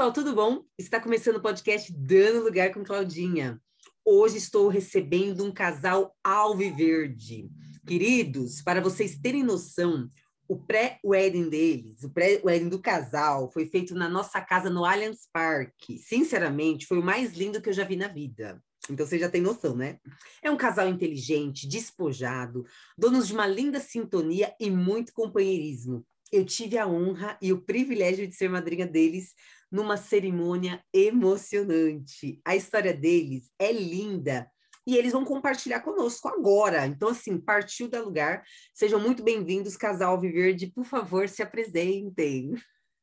Pessoal, tudo bom? Está começando o podcast Dando Lugar com Claudinha. Hoje estou recebendo um casal alviverde. Queridos, para vocês terem noção, o pré-wedding deles, o pré-wedding do casal, foi feito na nossa casa no Allianz Parque. Sinceramente, foi o mais lindo que eu já vi na vida. Então você já tem noção, né? É um casal inteligente, despojado, donos de uma linda sintonia e muito companheirismo. Eu tive a honra e o privilégio de ser madrinha deles numa cerimônia emocionante. A história deles é linda e eles vão compartilhar conosco agora. Então, assim, partiu da lugar. Sejam muito bem-vindos, casal Viverde. Por favor, se apresentem.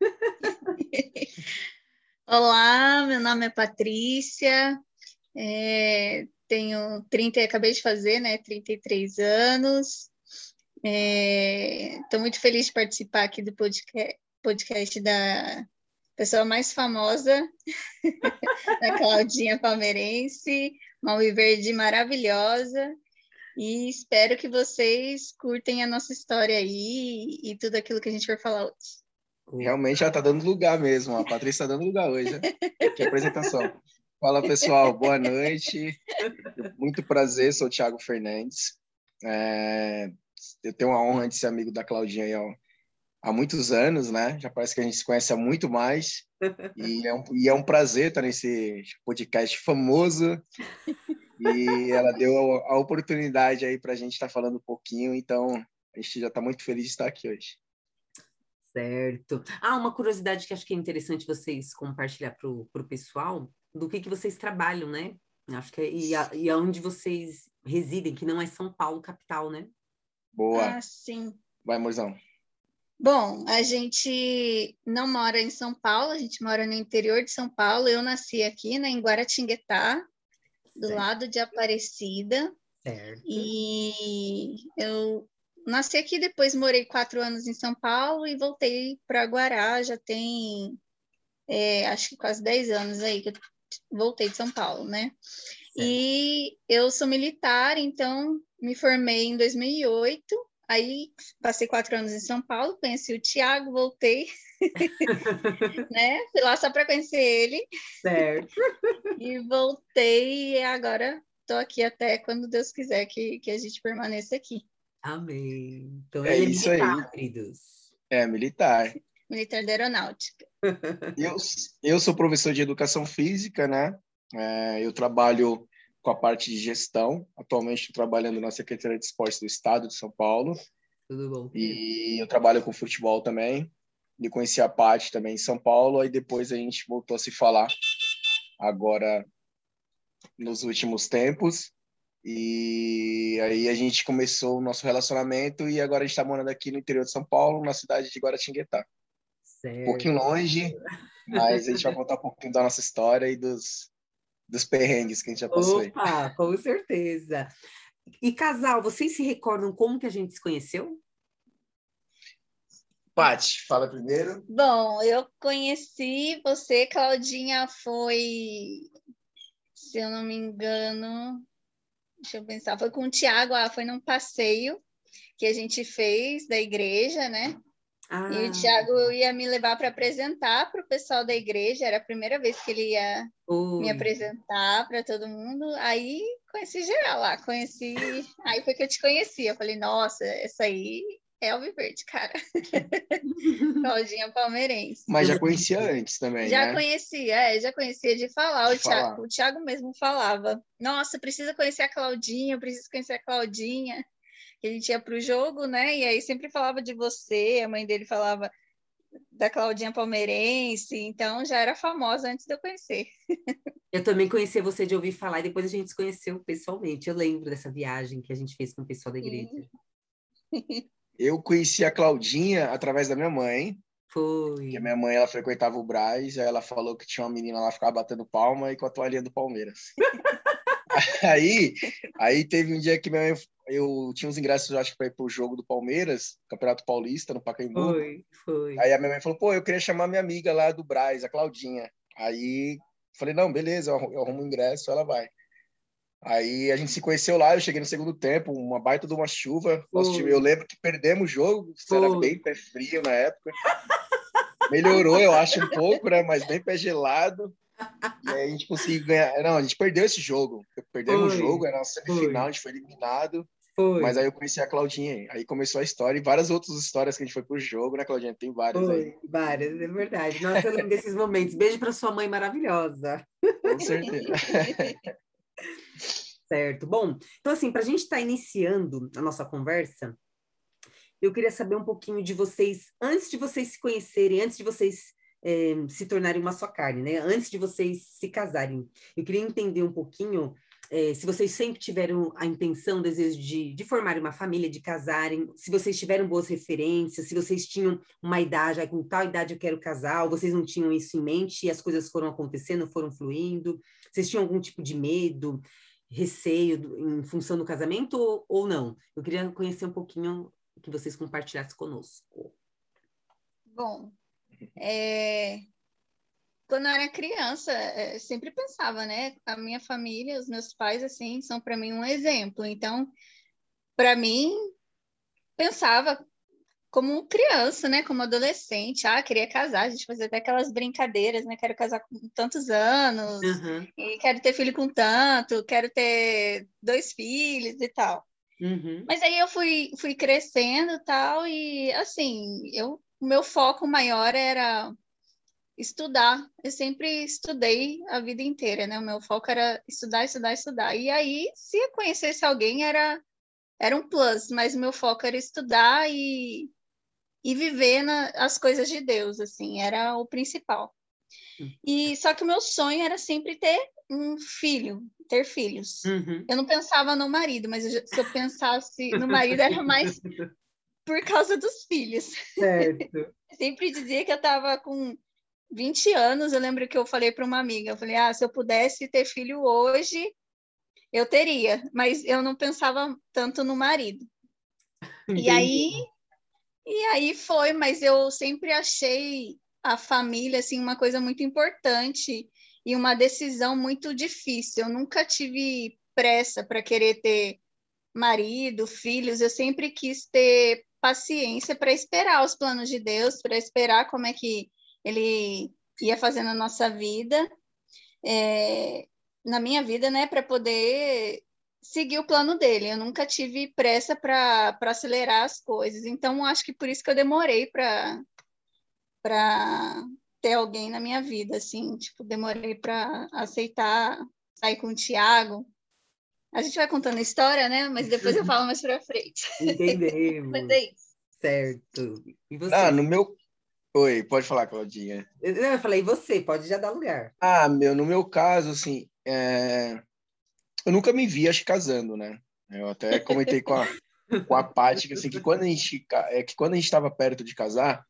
Olá, meu nome é Patrícia, é, tenho 30, acabei de fazer, né, 33 anos. Estou é, muito feliz de participar aqui do podcast, podcast da pessoa mais famosa, da Claudinha Palmeirense, uma Verde maravilhosa. E espero que vocês curtem a nossa história aí e tudo aquilo que a gente vai falar hoje. Realmente ela está dando lugar mesmo, a Patrícia está dando lugar hoje. Né? Que apresentação. Fala pessoal, boa noite. Muito prazer, sou o Thiago Fernandes. É, eu tenho a honra de ser amigo da Claudinha aí, há muitos anos, né? Já parece que a gente se conhece há muito mais. E é um, e é um prazer estar nesse podcast famoso. E ela deu a, a oportunidade aí para a gente estar falando um pouquinho, então a gente já está muito feliz de estar aqui hoje. Certo. Ah, uma curiosidade que acho que é interessante vocês compartilhar para o pessoal do que, que vocês trabalham, né? Acho que é, e, a, e aonde vocês residem, que não é São Paulo capital, né? Boa. Ah, sim. Vai, Morzão. Bom, a gente não mora em São Paulo, a gente mora no interior de São Paulo. Eu nasci aqui, né, em Guaratinguetá, do certo. lado de Aparecida. Certo. E eu nasci aqui, depois morei quatro anos em São Paulo e voltei para Guará, já tem é, acho que quase dez anos aí que eu voltei de São Paulo, né? E eu sou militar, então me formei em 2008. Aí passei quatro anos em São Paulo, conheci o Tiago, voltei, né? Fui lá só para conhecer ele. Certo. e voltei e agora estou aqui até quando Deus quiser que, que a gente permaneça aqui. Amém. Então é, é isso militar, aí. queridos. É militar. Militar da Aeronáutica. Eu, eu sou professor de educação física, né? É, eu trabalho com a parte de gestão. Atualmente estou trabalhando na Secretaria de Esportes do Estado de São Paulo. Tudo bom. E eu trabalho com futebol também. E conheci a Paty também em São Paulo. Aí depois a gente voltou a se falar agora nos últimos tempos. E aí a gente começou o nosso relacionamento e agora a gente está morando aqui no interior de São Paulo, na cidade de Guaratinguetá. Certo. Um pouquinho longe, mas a gente vai contar um pouquinho da nossa história e dos, dos perrengues que a gente já passou. Opa, com certeza. E casal, vocês se recordam como que a gente se conheceu? Paty, fala primeiro. Bom, eu conheci você, Claudinha, foi, se eu não me engano, deixa eu pensar, foi com o Tiago, ah, foi num passeio que a gente fez da igreja, né? Ah. E o Tiago ia me levar para apresentar para o pessoal da igreja, era a primeira vez que ele ia Ui. me apresentar para todo mundo. Aí conheci geral lá, conheci. Aí foi que eu te conheci. Eu falei, nossa, essa aí é o Viverde, cara. Claudinha Palmeirense. Mas já conhecia antes também, Já né? conhecia, é, já conhecia de falar. De o, falar. Thiago, o Thiago mesmo falava, nossa, precisa conhecer a Claudinha, preciso conhecer a Claudinha que a gente ia para o jogo, né? E aí sempre falava de você, a mãe dele falava da Claudinha Palmeirense, então já era famosa antes de eu conhecer. Eu também conheci você de ouvir falar e depois a gente se conheceu pessoalmente. Eu lembro dessa viagem que a gente fez com o pessoal da igreja. Eu conheci a Claudinha através da minha mãe. Foi. a minha mãe ela frequentava o Braz, aí ela falou que tinha uma menina lá que ficava batendo palma e com a toalhinha do Palmeiras. aí, aí teve um dia que minha mãe eu tinha uns ingressos, acho que para ir pro jogo do Palmeiras, Campeonato Paulista, no Pacaembu. Foi, foi. Aí a minha mãe falou, pô, eu queria chamar minha amiga lá do Braz, a Claudinha. Aí falei, não, beleza, eu arrumo o ingresso, ela vai. Aí a gente se conheceu lá, eu cheguei no segundo tempo, uma baita de uma chuva. Time, eu lembro que perdemos o jogo, era bem pé frio na época. melhorou, eu acho, um pouco, né? Mas bem pé gelado. E aí a gente conseguiu ganhar. Não, a gente perdeu esse jogo. Perdemos o jogo, era na semifinal, a gente foi eliminado. Foi. Mas aí eu conheci a Claudinha, aí começou a história e várias outras histórias que a gente foi pro jogo, né, Claudinha? Tem várias foi, aí. Várias, é verdade. Nossa, eu lembro desses momentos. Beijo para sua mãe maravilhosa. Com certeza. certo. Bom, então assim, para a gente estar tá iniciando a nossa conversa, eu queria saber um pouquinho de vocês, antes de vocês se conhecerem, antes de vocês é, se tornarem uma só carne, né? Antes de vocês se casarem. Eu queria entender um pouquinho é, se vocês sempre tiveram a intenção, desejo de, de formar uma família, de casarem, se vocês tiveram boas referências, se vocês tinham uma idade, com tal idade eu quero casar, ou vocês não tinham isso em mente e as coisas foram acontecendo, foram fluindo, vocês tinham algum tipo de medo, receio em função do casamento ou, ou não? Eu queria conhecer um pouquinho que vocês compartilhassem conosco. Bom, é, quando eu era criança, é, sempre pensava, né? A minha família, os meus pais, assim, são para mim um exemplo. Então, para mim, pensava como criança, né? Como adolescente, ah, queria casar, a gente fazia até aquelas brincadeiras, né? Quero casar com tantos anos, uhum. e quero ter filho com tanto, quero ter dois filhos e tal. Uhum. Mas aí eu fui, fui crescendo tal, e assim, eu, o meu foco maior era estudar. Eu sempre estudei a vida inteira, né? O meu foco era estudar, estudar, estudar. E aí, se eu conhecesse alguém, era, era um plus, mas o meu foco era estudar e, e viver na, as coisas de Deus, assim, era o principal. E só que o meu sonho era sempre ter um filho, ter filhos. Uhum. Eu não pensava no marido, mas eu, se eu pensasse no marido era mais por causa dos filhos. Certo. sempre dizia que eu estava com 20 anos, eu lembro que eu falei para uma amiga, eu falei, ah, se eu pudesse ter filho hoje, eu teria, mas eu não pensava tanto no marido. Entendi. E aí, e aí foi, mas eu sempre achei a família assim uma coisa muito importante e uma decisão muito difícil. Eu nunca tive pressa para querer ter marido, filhos, eu sempre quis ter paciência para esperar os planos de Deus, para esperar como é que ele ia fazendo a nossa vida, é, na minha vida, né, para poder seguir o plano dele. Eu nunca tive pressa para acelerar as coisas, então acho que por isso que eu demorei para ter alguém na minha vida, assim, tipo, demorei para aceitar sair com o Tiago. A gente vai contando a história, né? Mas depois eu falo mais para frente. Entendemos. Mas é isso. Certo. E você? Ah, no meu Oi, pode falar, Claudinha. Eu, eu falei, você, pode já dar lugar. Ah, meu, no meu caso, assim, é... eu nunca me vi, acho, casando, né? Eu até comentei com a, com a Paty, assim, que quando a gente é, que quando a gente estava perto de casar,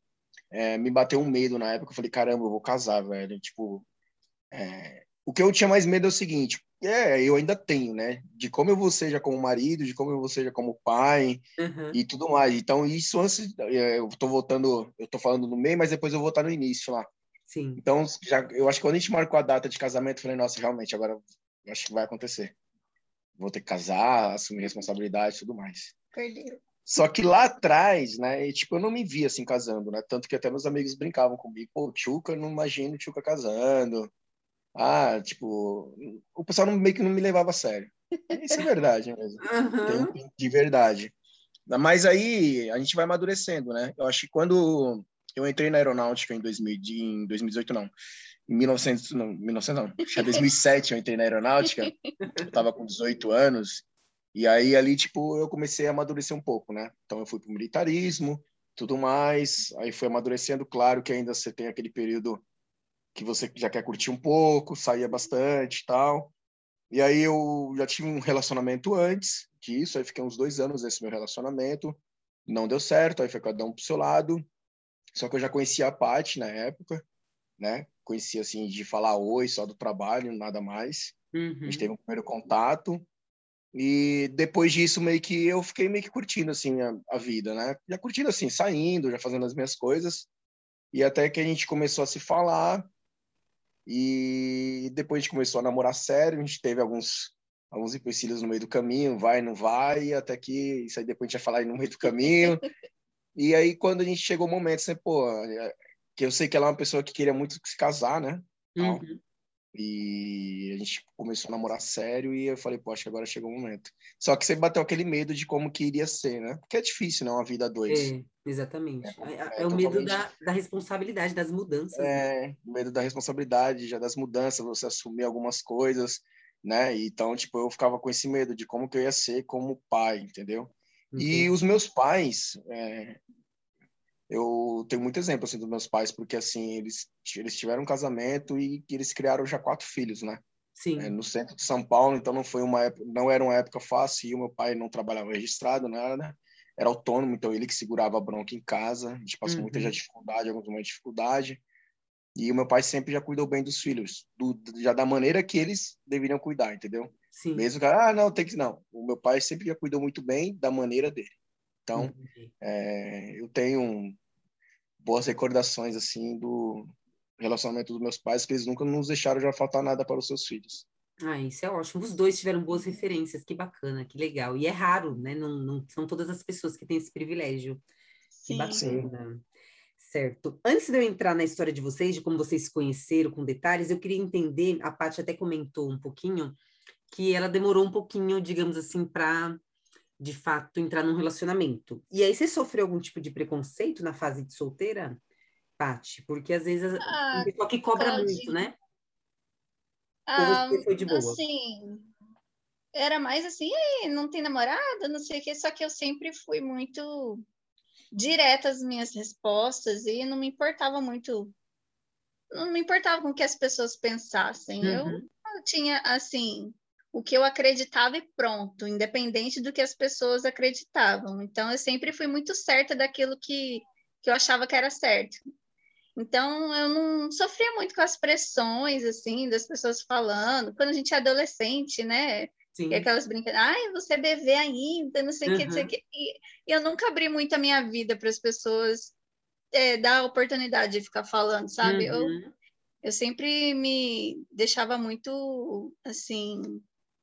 é, me bateu um medo na época. Eu falei, caramba, eu vou casar, velho. Tipo, é... o que eu tinha mais medo é o seguinte: é, eu ainda tenho, né? De como eu vou seja como marido, de como eu vou seja como pai uhum. e tudo mais. Então, isso antes, é, eu tô voltando, eu tô falando no meio, mas depois eu vou estar no início lá. Sim. Então, já, eu acho que quando a gente marcou a data de casamento, eu falei, nossa, realmente, agora eu acho que vai acontecer. Vou ter que casar, assumir responsabilidade e tudo mais. Perdeu. Só que lá atrás, né, tipo, eu não me via assim casando, né? Tanto que até meus amigos brincavam comigo, pô, Tchuca, não imagino o Tchuca casando ah, tipo, o pessoal não, meio que não me levava a sério. Isso é verdade mesmo. Uhum. de verdade. Mas aí a gente vai amadurecendo, né? Eu acho que quando eu entrei na aeronáutica em, 2000, em 2018, não. Em 1900, não, 1900 não. Acho que 2007 eu entrei na aeronáutica. Eu tava com 18 anos. E aí ali, tipo, eu comecei a amadurecer um pouco, né? Então eu fui pro militarismo, tudo mais. Aí fui amadurecendo. Claro que ainda você tem aquele período que você já quer curtir um pouco, saía bastante e tal. E aí eu já tive um relacionamento antes disso, aí fiquei uns dois anos nesse meu relacionamento, não deu certo, aí foi cada um pro seu lado. Só que eu já conhecia a Paty na época, né? Conhecia assim de falar oi, só do trabalho, nada mais. Uhum. A gente teve um primeiro contato. E depois disso, meio que eu fiquei meio que curtindo assim a, a vida, né? Já curtindo assim, saindo, já fazendo as minhas coisas. E até que a gente começou a se falar, e depois a gente começou a namorar sério, a gente teve alguns alguns empecilhos no meio do caminho, vai, não vai, até que isso aí depois a gente ia falar aí no meio do caminho. e aí quando a gente chegou o momento, assim, pô, é, que eu sei que ela é uma pessoa que queria muito se casar, né? Uhum. E a gente começou a namorar sério e eu falei, poxa, agora chegou o momento. Só que você bateu aquele medo de como que iria ser, né? Porque é difícil, né? Uma vida dois. É, exatamente. É, É, é o medo da, da responsabilidade, das mudanças. né? É, o medo da responsabilidade, já das mudanças, você assumir algumas coisas, né? Então, tipo, eu ficava com esse medo de como que eu ia ser como pai, entendeu? E os meus pais, é, eu tenho muito exemplo assim dos meus pais, porque assim eles eles tiveram um casamento e eles criaram já quatro filhos, né? Sim. É, no centro de São Paulo, então não foi uma época, não era uma época fácil. E o meu pai não trabalhava registrado, nada, era autônomo, então ele que segurava a bronca em casa. A gente passou muita Uhum. já dificuldade, alguns momentos de dificuldade. E o meu pai sempre já cuidou bem dos filhos, do, já da maneira que eles deveriam cuidar, entendeu? Sim. Mesmo que, ah, não, tem que não. O meu pai sempre já cuidou muito bem da maneira dele. Então, é, eu tenho boas recordações assim do relacionamento dos meus pais, que eles nunca nos deixaram já faltar nada para os seus filhos. Ah, isso é ótimo. Os dois tiveram boas referências, que bacana, que legal. E é raro, né? Não, não são todas as pessoas que têm esse privilégio. Que Sim. bacana. Certo. Antes de eu entrar na história de vocês, de como vocês se conheceram com detalhes, eu queria entender, a Paty até comentou um pouquinho, que ela demorou um pouquinho, digamos assim, para de fato entrar num relacionamento. E aí você sofreu algum tipo de preconceito na fase de solteira, Paty? Porque às vezes Ah, tem pessoa que cobra Claudinha. muito, né? Ah, você foi de boa? Assim, era mais assim, "Ei, não tem namorada, não sei o quê, só que eu sempre fui muito direta às minhas respostas e não me importava muito, não me importava com o que as pessoas pensassem. Eu, Uhum. eu tinha, assim, o que eu acreditava e pronto, independente do que as pessoas acreditavam. Então, eu sempre fui muito certa daquilo que, que eu achava que era certo. Então, eu não sofria muito com as pressões, assim, das pessoas falando. Quando a gente é adolescente, né? Sim. E aquelas brincadeiras, ai, você é bebê ainda, não sei o que, não sei o Uhum. que. E eu nunca abri muito a minha vida para as pessoas é, dar a oportunidade de ficar falando, sabe? Eu, Uhum. eu sempre me deixava muito, assim,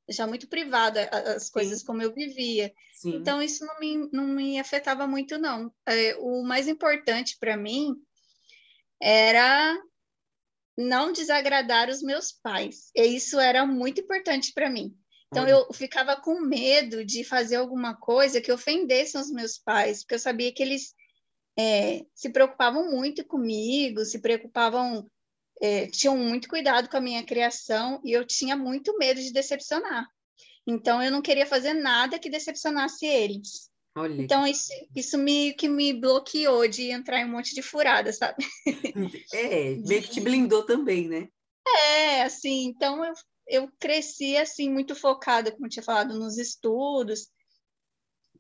deixava muito privada as coisas como eu vivia. Sim. Então, isso não me, não me afetava muito, não. É, o mais importante para mim era não desagradar os meus pais. E isso era muito importante para mim. Então, eu ficava com medo de fazer alguma coisa que ofendesse os meus pais, porque eu sabia que eles é, se preocupavam muito comigo, se preocupavam, é, tinham muito cuidado com a minha criação, e eu tinha muito medo de decepcionar. Então, eu não queria fazer nada que decepcionasse eles. Olha, Então, isso, isso me, que me bloqueou de entrar em um monte de furada, sabe? é, meio que te blindou também, né? É, assim, então eu, eu cresci, assim, muito focada, como tinha falado, nos estudos,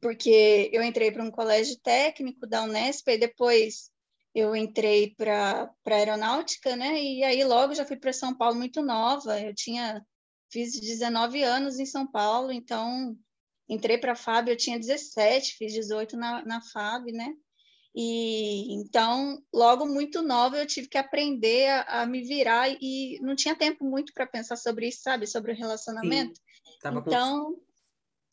porque eu entrei para um colégio técnico da Unesp e depois eu entrei para aeronáutica, né? E aí logo já fui para São Paulo muito nova. Eu tinha fiz 19 anos em São Paulo, então entrei para a FAB, eu tinha 17, fiz 18 na, na FAB, né? E então, logo muito nova, eu tive que aprender a, a me virar e não tinha tempo muito para pensar sobre isso, sabe? Sobre o relacionamento. Com- Então,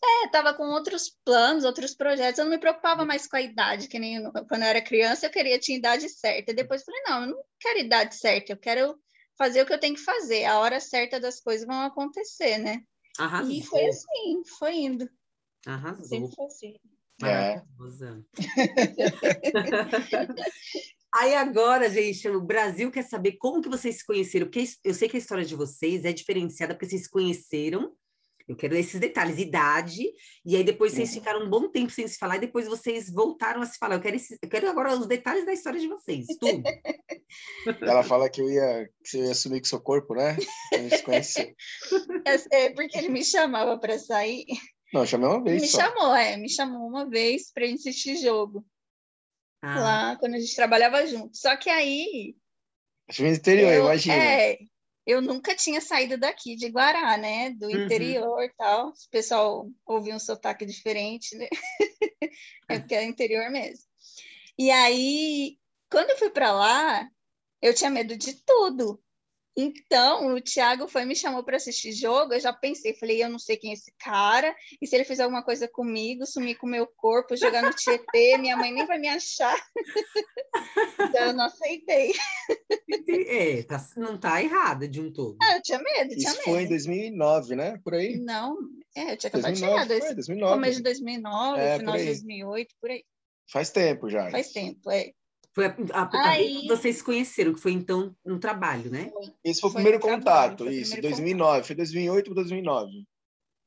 é, tava com outros planos, outros projetos. Eu não me preocupava mais com a idade, que nem eu- quando eu era criança, eu queria tinha idade certa. E depois falei, não, eu não quero idade certa, eu quero fazer o que eu tenho que fazer. A hora certa das coisas vão acontecer, né? Arrasou. E foi assim, foi indo. Arrasou. Sempre foi assim. É. Maravilhosa. Aí agora, gente, o Brasil quer saber como que vocês se conheceram, porque eu sei que a história de vocês é diferenciada porque vocês se conheceram. Eu quero esses detalhes, idade, e aí depois vocês ficaram um bom tempo sem se falar, e depois vocês voltaram a se falar. Eu quero, esses- eu quero agora os detalhes da história de vocês, tudo. Ela fala que eu ia, que eu ia sumir com seu corpo, né? A gente se conheceu. É, é, porque ele me chamava para sair. Não, eu chamei uma Ele vez me só. chamou, é, me chamou uma vez para gente assistir jogo. Ah, lá quando a gente trabalhava junto. Só que aí Acho que no interior, eu, imagina. é, eu nunca tinha saído daqui de Guará, né? Do Uhum. interior e tal. O pessoal ouvia um sotaque diferente, né? é porque é interior mesmo. E aí, quando eu fui para lá, eu tinha medo de tudo. Então, o Thiago foi me chamou para assistir jogo, eu já pensei, falei, eu não sei quem é esse cara, e se ele fizer alguma coisa comigo, sumir com o meu corpo, jogar no Tietê, minha mãe nem vai me achar. então, eu não aceitei. É, tá, não tá errada de um todo. Ah, eu tinha medo, tinha Isso medo. foi em 2009, né? Por aí. Não, é, eu tinha acabado 2009, de chegar, dois, foi, 2009. começo de 2009, É, final de aí. 2008, por aí. Faz tempo já. Faz tempo, é. Foi a, a, a Aí- que vocês se conheceram, que foi então um trabalho, né? Esse foi o Foi primeiro trabalho, contato, foi isso, primeiro 2009. Foi 2008 para 2009.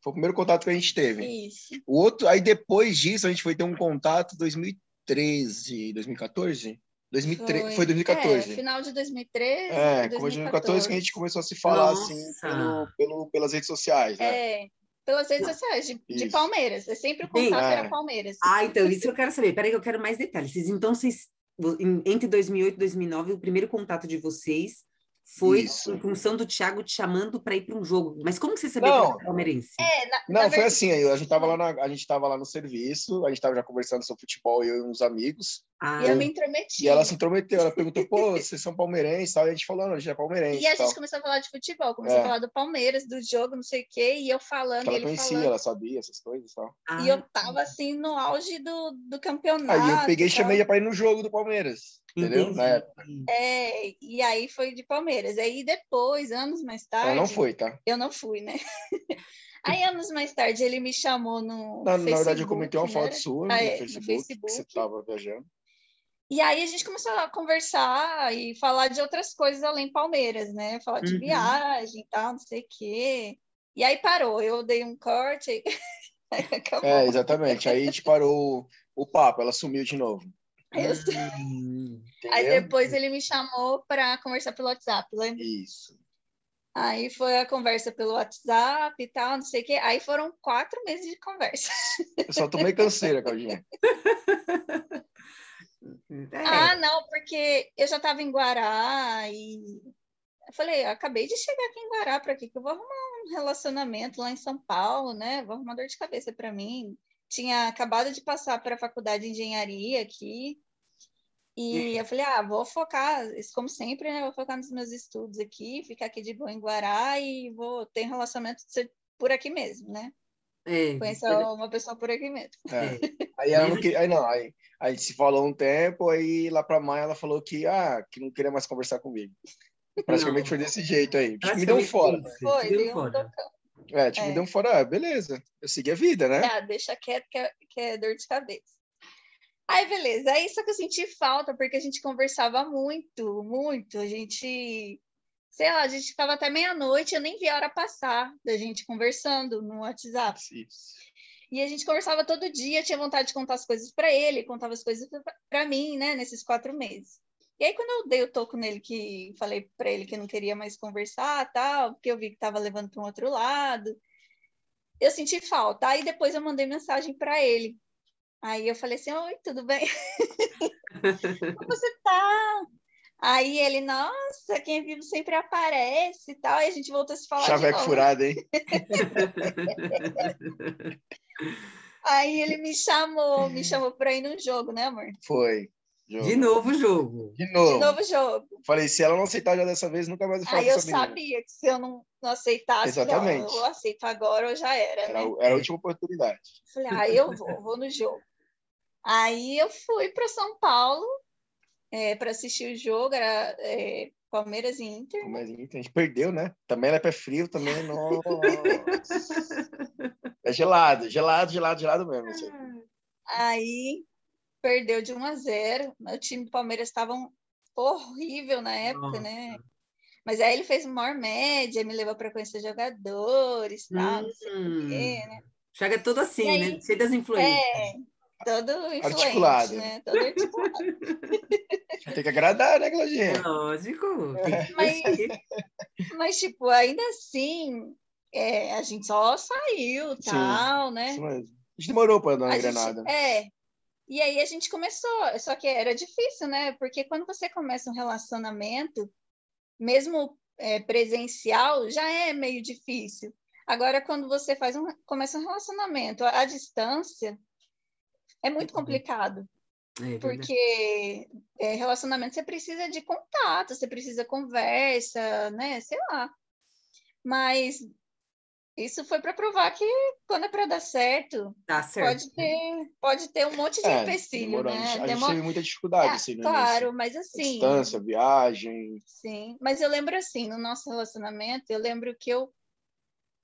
Foi o primeiro contato que a gente teve. Isso. O outro, aí depois disso, a gente foi ter um contato em 2013, 2014? 2013, foi, 2014. É, final de 2013. É, foi 2014 que a gente começou a se falar Nossa. assim pelo, pelo- pelas redes sociais, né? É, pelas redes sociais, de, de. Palmeiras. É sempre o Sim. contato É. era Palmeiras. Ah, então, isso eu quero saber. Peraí que eu quero mais detalhes. Vocês, então, vocês, entre 2008 e 2009, o primeiro contato de vocês foi Isso. em função do Thiago te chamando para ir para um jogo. Mas como que você sabia Não. que era palmeirense? É, na, Não, na foi ver- assim, aí a gente tava lá na- a gente tava lá no serviço, a gente tava já conversando sobre futebol, eu e uns amigos, Ah, E eu me intrometi. e ela se intrometeu, ela perguntou, pô, vocês são palmeirenses, e a gente falou, não, a gente é palmeirense, E a tal. gente começou a falar de futebol, começou É. a falar do Palmeiras, do jogo, não sei o quê, e eu falando, ela ele conhecia, falando. ela sabia essas coisas e tal. ah, E eu tava assim no auge do, do campeonato. Aí eu peguei e chamei ela pra ir no jogo do Palmeiras, entendeu? entendi. Na época. É, e aí foi de Palmeiras. Aí depois, anos mais tarde. Ela não foi, tá? Eu não fui, né? Aí, anos mais tarde, ele me chamou no. Na, na verdade, eu Facebook, comentei uma né? foto sua Ah, no, é, no Facebook, Facebook. que você tava viajando. E aí a gente começou a conversar e falar de outras coisas além Palmeiras, né? Falar de Uhum. viagem e tal, não sei o quê. E aí parou, eu dei um corte e acabou. É, exatamente. Aí a gente parou o papo, ela sumiu de novo. Aí, eu- Hum, aí depois ele me chamou para conversar pelo WhatsApp, lembra? Isso. Aí foi a conversa pelo WhatsApp e tal, não sei o quê. Aí foram quatro meses de conversa. Eu só tomei canseira, Claudinha. é, Ah, não, porque eu já estava em Guará e eu falei, acabei de chegar aqui em Guará, para que que eu vou arrumar um relacionamento lá em São Paulo, né? Vou arrumar dor de cabeça para mim. Tinha acabado de passar para a faculdade de engenharia aqui. E eu falei, ah, vou focar, isso como sempre, né? Vou focar nos meus estudos aqui, ficar aqui de boa em Guará e vou ter relacionamento por aqui mesmo, né? é, Conhecer uma pessoa por aqui mesmo. É. Aí ela não queria, aí não, aí a gente se falou um tempo, aí lá pra maio ela falou que, ah, que não queria mais conversar comigo. Praticamente Não. foi desse jeito aí. Tipo, me deu um fora. Foi, deu um fora. É, tipo, É. me deu um fora. Ah, beleza. Eu segui a vida, né? Ah, deixa quieto que é, que é dor de cabeça. Aí, beleza. Aí só que eu senti falta, porque a gente conversava muito, muito. A gente, sei lá, a gente ficava até meia-noite, eu nem vi a hora passar da gente conversando no WhatsApp. Isso. E a gente conversava todo dia, tinha vontade de contar as coisas para ele, contava as coisas para mim, né, nesses quatro meses. E aí, quando eu dei o toco nele, que falei para ele que não queria mais conversar, tal, porque eu vi que estava levando para um outro lado, eu senti falta. Aí depois eu mandei mensagem para ele. Aí eu falei assim: Oi, tudo bem? Como você tá? Aí ele, nossa, quem é vivo sempre aparece e tal. Aí a gente voltou a se falar de Chaveco novo. furado, hein? Aí ele me chamou, me chamou para ir no jogo, né, amor? Foi. Jogo. De novo o jogo. De De novo. novo jogo. Falei, se ela não aceitar já dessa vez, nunca mais eu falo Aí eu menina. sabia que se eu não, não aceitasse, Exatamente. eu aceito agora ou já era, Era, né? era a última oportunidade. Falei, ah, eu vou, vou no jogo. Aí eu fui para São Paulo para assistir o jogo, era é, Palmeiras e Inter. Mas a gente perdeu, né? Também ela é pé frio, também. Nossa. É gelado, gelado, gelado, gelado mesmo. isso aí. Perdeu de 1 a 0. O time do Palmeiras estava horrível na época, né? Nossa. Mas aí ele fez maior média, me levou para conhecer jogadores, tal, não sei o Hum. quê, né? Chega todo assim, E aí- né? Cheio das influências. É, todo influente, Articulado. né? Todo articulado. Tem que agradar, né, Claudinha? Lógico. que Mas-. Mas, tipo, ainda assim, é, a gente só saiu, Sim, tal, né? Isso mesmo. A gente demorou para dar uma A gente- engrenada. é. E aí a gente começou, só que era difícil, né? Porque quando você começa um relacionamento, mesmo é, presencial, já é meio difícil. Agora, quando você faz um, começa um relacionamento à, à distância, é muito complicado. É porque é, relacionamento você precisa de contato, você precisa conversa, né? Sei lá. Mas isso foi para provar que quando é para dar certo, Dá certo. pode ter, pode ter um monte de É, empecilho, demorou. né? A gente, teve muita dificuldade, É, assim, no claro, início. mas assim, Distância, viagem. sim. Mas eu lembro assim, no nosso relacionamento, eu lembro que eu,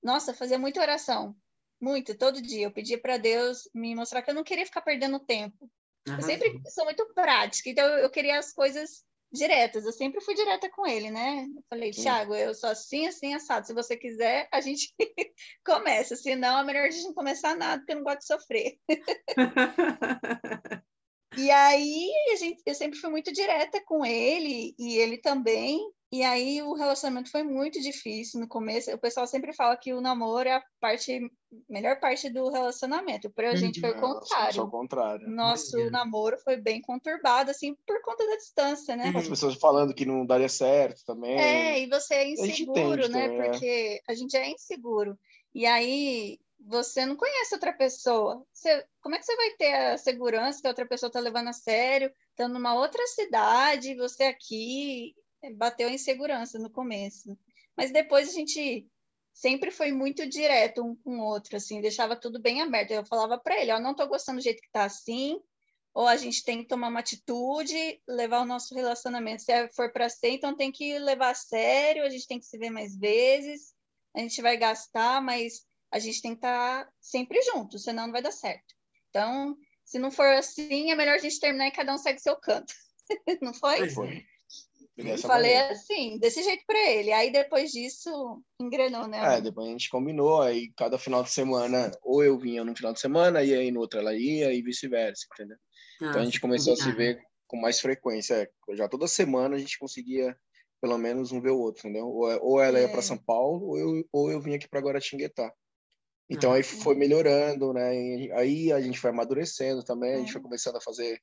nossa, fazia muita oração, muito, todo dia. Eu pedia para Deus me mostrar que eu não queria ficar perdendo tempo. Eu sempre sou muito prática, então eu queria as coisas diretas. Eu sempre fui direta com ele, né? Eu falei, Sim. Thiago, eu sou assim, assim, assado. Se você quiser, a gente começa. Se não, é melhor a gente não começar nada, porque eu não gosto de sofrer. E aí a gente, eu sempre fui muito direta com ele e ele também. E aí o relacionamento foi muito difícil no começo. O pessoal sempre fala que o namoro é a parte melhor parte do relacionamento. Para a gente foi o Não, só- Só o contrário. contrário. Nosso Olha. namoro foi bem conturbado assim por conta da distância, né? As pessoas falando que não daria certo também. É, e você é inseguro, né? também, é. Porque a gente é inseguro. E aí você não conhece outra pessoa. Você- como é que você vai ter a segurança que a outra pessoa está levando a sério? Estando numa outra cidade, você aqui é, bateu a insegurança no começo. Mas depois a gente sempre foi muito direto um com o outro, assim, deixava tudo bem aberto. Eu falava para ele, ó, não tô gostando do jeito que tá assim, ou a gente tem que tomar uma atitude, levar o nosso relacionamento. Se for para ser, então tem que levar a sério, a gente tem que se ver mais vezes, a gente vai gastar, mas a gente tem que estar sempre junto, senão não vai dar certo. Então, se não for assim, é melhor a gente terminar e cada um segue seu canto. não foi? É. Foi. Falei maneira. assim, desse jeito para ele. Aí depois disso, engrenou, né? É, depois a gente combinou, aí cada final de semana, ou eu vinha no final de semana, e aí no outro ela ia, e vice-versa, entendeu? Então a gente começou a se ver com mais frequência. É, já toda semana a gente conseguia pelo menos um ver o outro, entendeu? Ou, ou ela ia É. para São Paulo, ou eu, ou eu vinha aqui para Guaratinguetá. Então Ah. aí foi melhorando, né? E aí a gente foi amadurecendo também, a gente É. foi começando a fazer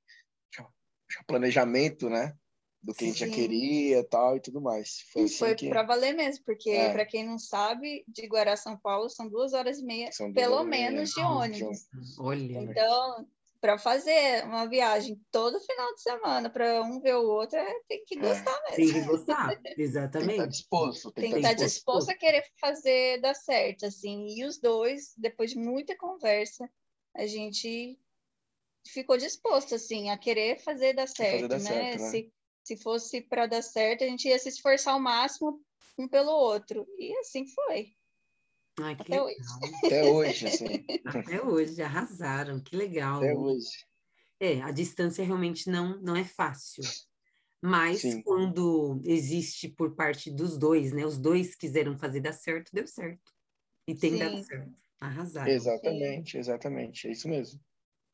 já planejamento, né? Do que a gente já Sim. queria tal e tudo mais. Foi E assim foi que para valer mesmo, porque É. para quem não sabe, de Guará São Paulo são duas horas e meia, pelo menos de ônibus. Olha, Então, para fazer uma viagem todo final de semana para um ver o outro, é, tem que É. gostar tem mesmo. que gostar, tem que estar exatamente. disposto, Tem que tem estar que estar disposto. disposto a querer fazer dar certo, assim. E os dois, depois de muita conversa, a gente ficou disposto, assim, a querer fazer dar certo, dar né? certo, né? Se, se fosse para dar certo, a gente ia se esforçar ao máximo um pelo outro. E assim foi. Ai, que Até legal. hoje. Até hoje, assim. Até hoje, arrasaram, que legal. Até hoje. É, a distância realmente não, não é fácil. Mas Sim. quando existe por parte dos dois, né? Os dois quiseram fazer dar certo, deu certo. E tem dado Sim. certo. Arrasaram. Exatamente, exatamente. É isso mesmo.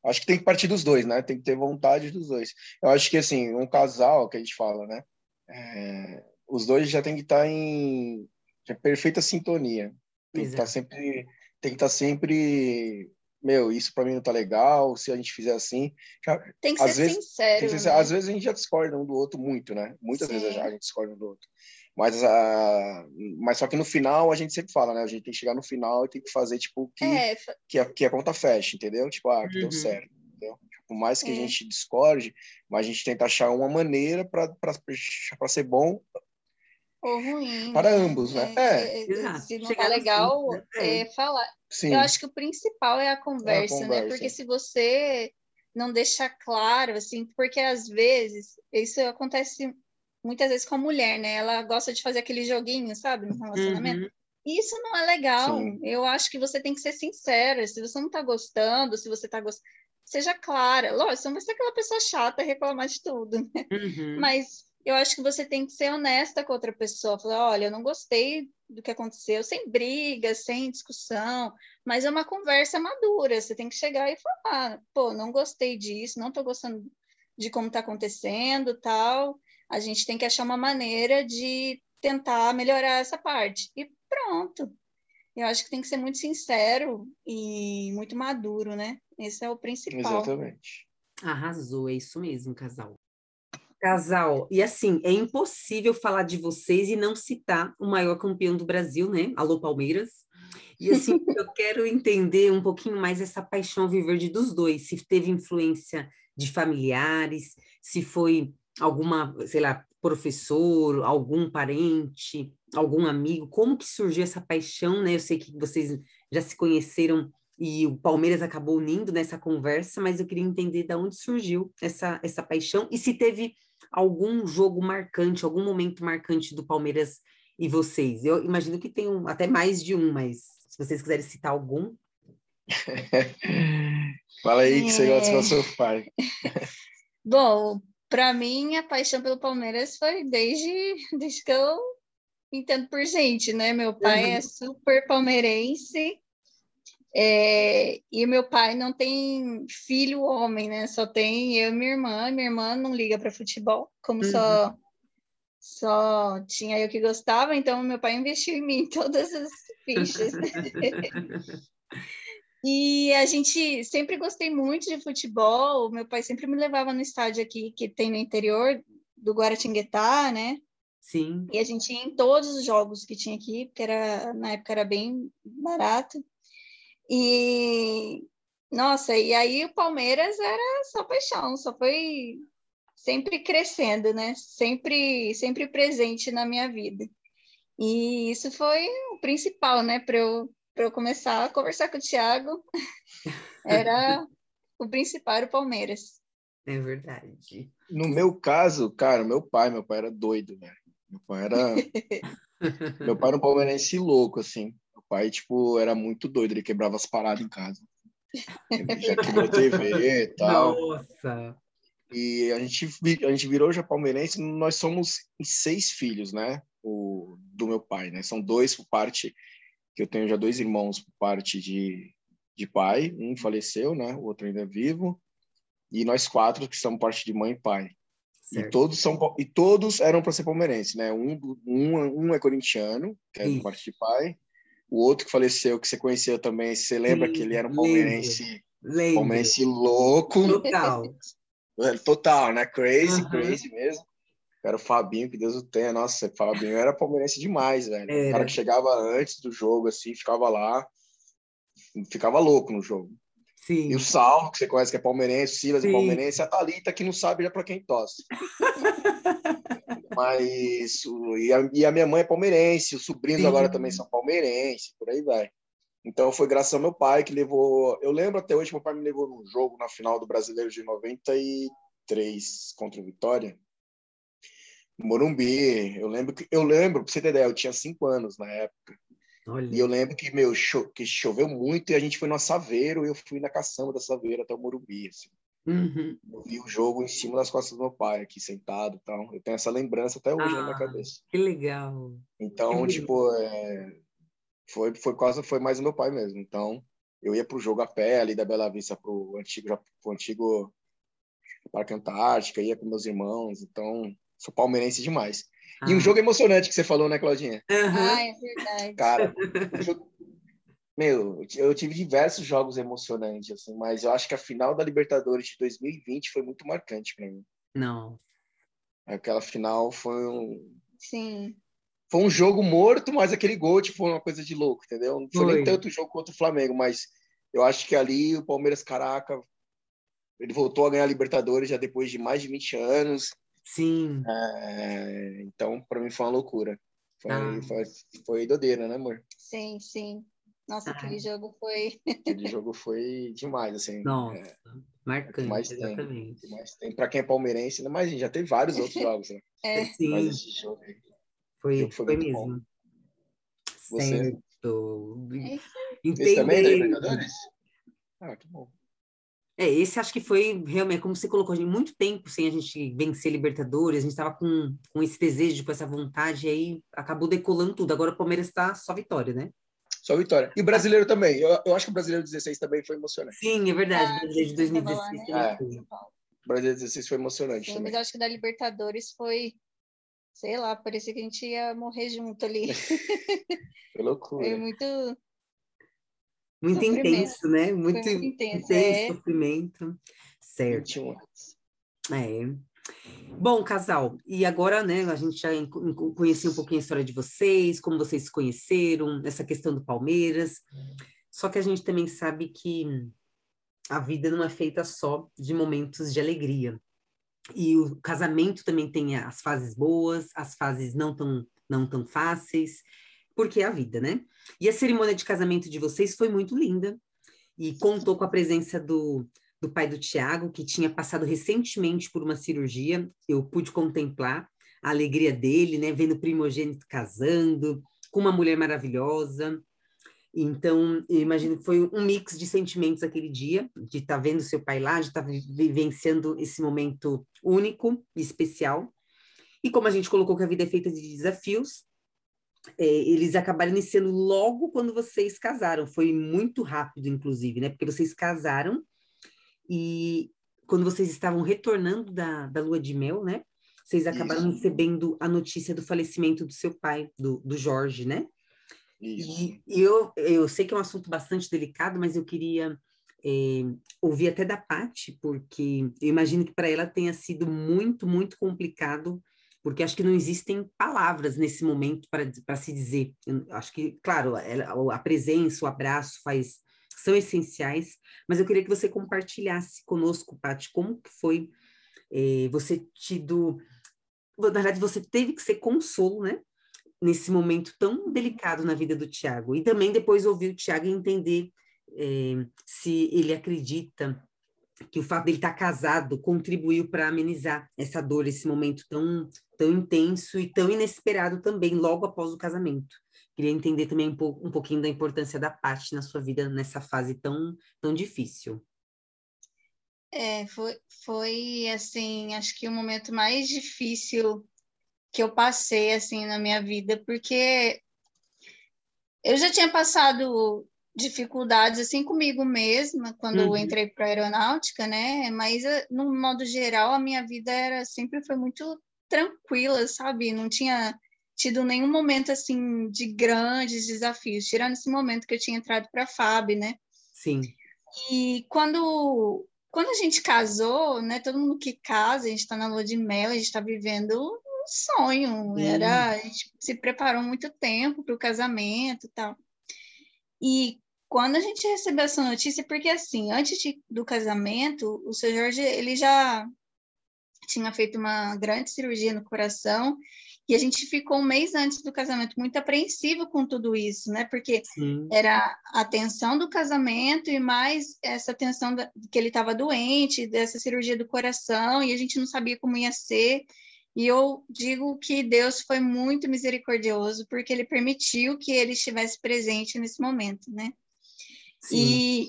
Acho que tem que partir dos dois, né? Tem que ter vontade dos dois. Eu acho que, assim, um casal que a gente fala, né? É, os dois já tem que estar em já perfeita sintonia. Tem que estar Exato. sempre... Tem que estar sempre... Meu, isso para mim não tá legal. Se a gente fizer assim... Já, Tem que Às ser vezes- sincero. tem que ser- né? Às vezes a gente já discorda um do outro muito, né? Muitas Sim. vezes a gente discorda um do outro. Mas, a... Mas só que no final a gente sempre fala, né? A gente tem que chegar no final e tem que fazer, tipo, que É, que a, que a conta feche, entendeu? Tipo, ah, que Uhum. deu certo, entendeu? Por mais que a É. gente discorde, mas a gente tenta achar uma maneira para ser bom. ou ruim. Para né? ambos, né? É. Exato. Se não Chegar tá legal, fim, né? É. é falar. Sim, Eu acho que o principal é a conversa, né? conversa. Porque se você não deixar claro, assim, porque às vezes isso acontece muitas vezes com a mulher, né? Ela gosta de fazer aquele joguinho, sabe, no relacionamento. Uhum. Isso não é legal. Sim. Eu acho que você tem que ser sincera. Se você não tá gostando, se você tá gostando, seja clara. Lógico, você não vai ser aquela pessoa chata reclamar de tudo, né? Uhum. Mas eu acho que você tem que ser honesta com outra pessoa. Falar, olha, eu não gostei do que aconteceu, sem briga, sem discussão, mas é uma conversa madura. Você tem que chegar e falar, pô, não gostei disso, não estou gostando de como está acontecendo, tal. A gente tem que achar uma maneira de tentar melhorar essa parte. E pronto. Eu acho que tem que ser muito sincero e muito maduro, né? Esse é o principal. exatamente. Arrasou, é isso mesmo, casal. Casal, e assim, é impossível falar de vocês e não citar o maior campeão do Brasil, né? Alô, Palmeiras. E assim, eu quero entender um pouquinho mais essa paixão viverde dos dois, se teve influência de familiares, se foi alguma, sei lá, professor, algum parente, algum amigo, como que surgiu essa paixão, né? Eu sei que vocês já se conheceram e o Palmeiras acabou unindo nessa conversa, mas eu queria entender de onde surgiu essa, essa paixão e se teve algum jogo marcante, algum momento marcante do Palmeiras e vocês. Eu imagino que tem um, até mais de um, mas se vocês quiserem citar algum. Fala aí que você gosta do seu pai. Bom, para mim a paixão pelo Palmeiras foi desde, desde que eu entendo por gente, né? Meu pai uhum. é super palmeirense. É, e meu pai não tem filho homem, né? Só tem eu e minha irmã. Minha irmã não liga para futebol, como uhum. só só tinha eu que gostava, então meu pai investiu em mim todas as fichas. e a gente sempre gostei muito de futebol. Meu pai sempre me levava no estádio aqui que tem no interior do Guaratinguetá, né? Sim. E a gente ia em todos os jogos que tinha aqui, porque era na época era bem barato. E nossa, e aí o Palmeiras era só paixão, só foi sempre crescendo, né? Sempre, sempre presente na minha vida. E isso foi o principal, né? Para eu, eu começar a conversar com o Thiago, era o principal o Palmeiras. É verdade. No meu caso, cara, meu pai, meu pai era doido, né? Meu pai era. meu pai era um palmeirense louco, assim. Meu pai, tipo, era muito doido, ele quebrava as paradas em casa. Ele já quebrou TV e tal. Nossa! E a gente, a gente virou já palmeirense, nós somos seis filhos, né? O, do meu pai, né? São dois por parte, que eu tenho já dois irmãos por parte de, de pai, um faleceu, né? O outro ainda é vivo. E nós quatro que somos parte de mãe e pai. E todos são e todos eram para ser palmeirense, né? Um, um, um é corintiano, que é por parte de pai. O outro que faleceu, que você conheceu também, você lembra Sim, que ele era um palmeirense, lembro. palmeirense louco. Total. Total, né? Crazy, uhum. crazy mesmo. Era o Fabinho, que Deus o tenha. Nossa, o Fabinho era palmeirense demais, velho. Era. O cara que chegava antes do jogo, assim, ficava lá, ficava louco no jogo. Sim. E o Saulo, que você conhece que é palmeirense, o Silas Sim. é palmeirense, a Thalita, que não sabe já para quem tosse. Mas, e a, e a, minha mãe é palmeirense, os sobrinhos Sim. agora também são palmeirenses, por aí vai. Então foi graças ao meu pai que levou. Eu lembro até hoje, meu pai me levou num jogo na final do Brasileiro de 93 contra o Vitória. Morumbi. Eu lembro que eu lembro, pra você ter ideia, eu tinha cinco anos na época. Olha. E eu lembro que meu cho que choveu muito e a gente foi no Saveiro e eu fui na caçamba da Saveiro até o Morumbi. Assim. Uhum. Eu vi o jogo em cima das costas do meu pai, aqui sentado. Então, eu tenho essa lembrança até hoje ah, na minha ah, cabeça. Que legal. Então, que tipo, é, foi, foi quase foi mais o meu pai mesmo. Então, eu ia pro jogo a pé ali da Bela Vista pro antigo, pro antigo Parque Antártica, ia com meus irmãos. Então, sou palmeirense demais. Ah. E um jogo emocionante que você falou, né, Claudinha? Uhum. Ah, é verdade. Cara, meu, eu tive diversos jogos emocionantes, assim, mas eu acho que a final da Libertadores de 2020 foi muito marcante para mim. Não. Aquela final foi um. Sim foi um jogo morto, mas aquele gol tipo, foi uma coisa de louco, entendeu? Não foi, foi. nem tanto jogo contra o Flamengo, mas eu acho que ali o Palmeiras, caraca, ele voltou a ganhar a Libertadores já depois de mais de 20 anos. Sim. É, então, para mim foi uma loucura. Foi, ah. foi, foi doideira, né, amor? Sim, sim. Nossa, ah. aquele jogo foi. aquele jogo foi demais, assim. Nossa, é, marcante, mais exatamente. Tem, mais tem. Pra quem é palmeirense, né? mas já teve vários outros jogos, né? É. Sim. Mas esse jogo foi, foi, foi mesmo. Bom. Você? Certo. Esse também é da Libertadores? Ah, que bom. É, esse acho que foi realmente, como você colocou, muito tempo sem a gente vencer Libertadores, a gente estava com, com esse desejo, com essa vontade, e aí acabou decolando tudo. Agora o Palmeiras está só vitória, né? Só vitória. E o brasileiro também. Eu, eu acho que o brasileiro 16 também foi emocionante. Sim, é verdade. Ah, o brasileiro de 2016 né? é. O brasileiro 16 foi emocionante. Sim, também. mas eu acho que da Libertadores foi sei lá, parecia que a gente ia morrer junto ali. que loucura. Foi muito. Muito intenso, né? Muito, muito intenso, intenso é. sofrimento. Certo. É. Bom, casal, e agora, né, a gente já conhecia um pouquinho a história de vocês, como vocês se conheceram, essa questão do Palmeiras. Só que a gente também sabe que a vida não é feita só de momentos de alegria. E o casamento também tem as fases boas, as fases não tão, não tão fáceis, porque é a vida, né? E a cerimônia de casamento de vocês foi muito linda e contou com a presença do, do pai do Tiago, que tinha passado recentemente por uma cirurgia. Eu pude contemplar a alegria dele, né? Vendo o primogênito casando com uma mulher maravilhosa. Então, eu imagino que foi um mix de sentimentos aquele dia, de estar tá vendo seu pai lá, de estar tá vivenciando esse momento único e especial. E como a gente colocou que a vida é feita de desafios, é, eles acabaram iniciando logo quando vocês casaram. Foi muito rápido, inclusive, né? Porque vocês casaram e quando vocês estavam retornando da, da lua de mel, né? Vocês acabaram Isso. recebendo a notícia do falecimento do seu pai, do, do Jorge, né? E, e, eu, eu sei que é um assunto bastante delicado, mas eu queria é, ouvir até da Paty, porque eu imagino que para ela tenha sido muito, muito complicado, porque acho que não existem palavras nesse momento para se dizer. Eu acho que, claro, a, presença, o abraço faz são essenciais, mas eu queria que você compartilhasse conosco, Paty, como que foi é, você tido... Na verdade, você teve que ser consolo, né? nesse momento tão delicado na vida do Tiago. E também depois ouvir o Tiago entender é, se ele acredita que o fato dele estar casado contribuiu para amenizar essa dor, esse momento tão, tão intenso e tão inesperado também, logo após o casamento. Queria entender também um, pouco, um pouquinho da importância da parte na sua vida nessa fase tão, tão difícil. É, foi, foi, assim, acho que o momento mais difícil que eu passei assim na minha vida, porque eu já tinha passado dificuldades assim comigo mesma quando uhum. entrei para aeronáutica, né? Mas eh, no modo geral a minha vida era sempre foi muito tranquila, sabe? Não tinha tido nenhum momento assim de grandes desafios, tirando esse momento que eu tinha entrado para a FAB, né? Sim. E quando quando a gente casou, né? Todo mundo que casa, a gente está na lua de mel, a gente está vivendo sonho, era, a gente se preparou muito tempo para o casamento e tal. E quando a gente recebeu essa notícia, porque assim, antes de, do casamento, o seu Jorge, ele já tinha feito uma grande cirurgia no coração e a gente ficou um mês antes do casamento muito apreensivo com tudo isso, né? Porque Sim. era a tensão do casamento e mais essa tensão da, que ele estava doente, dessa cirurgia do coração, e a gente não sabia como ia ser. E eu digo que Deus foi muito misericordioso porque ele permitiu que ele estivesse presente nesse momento, né? E,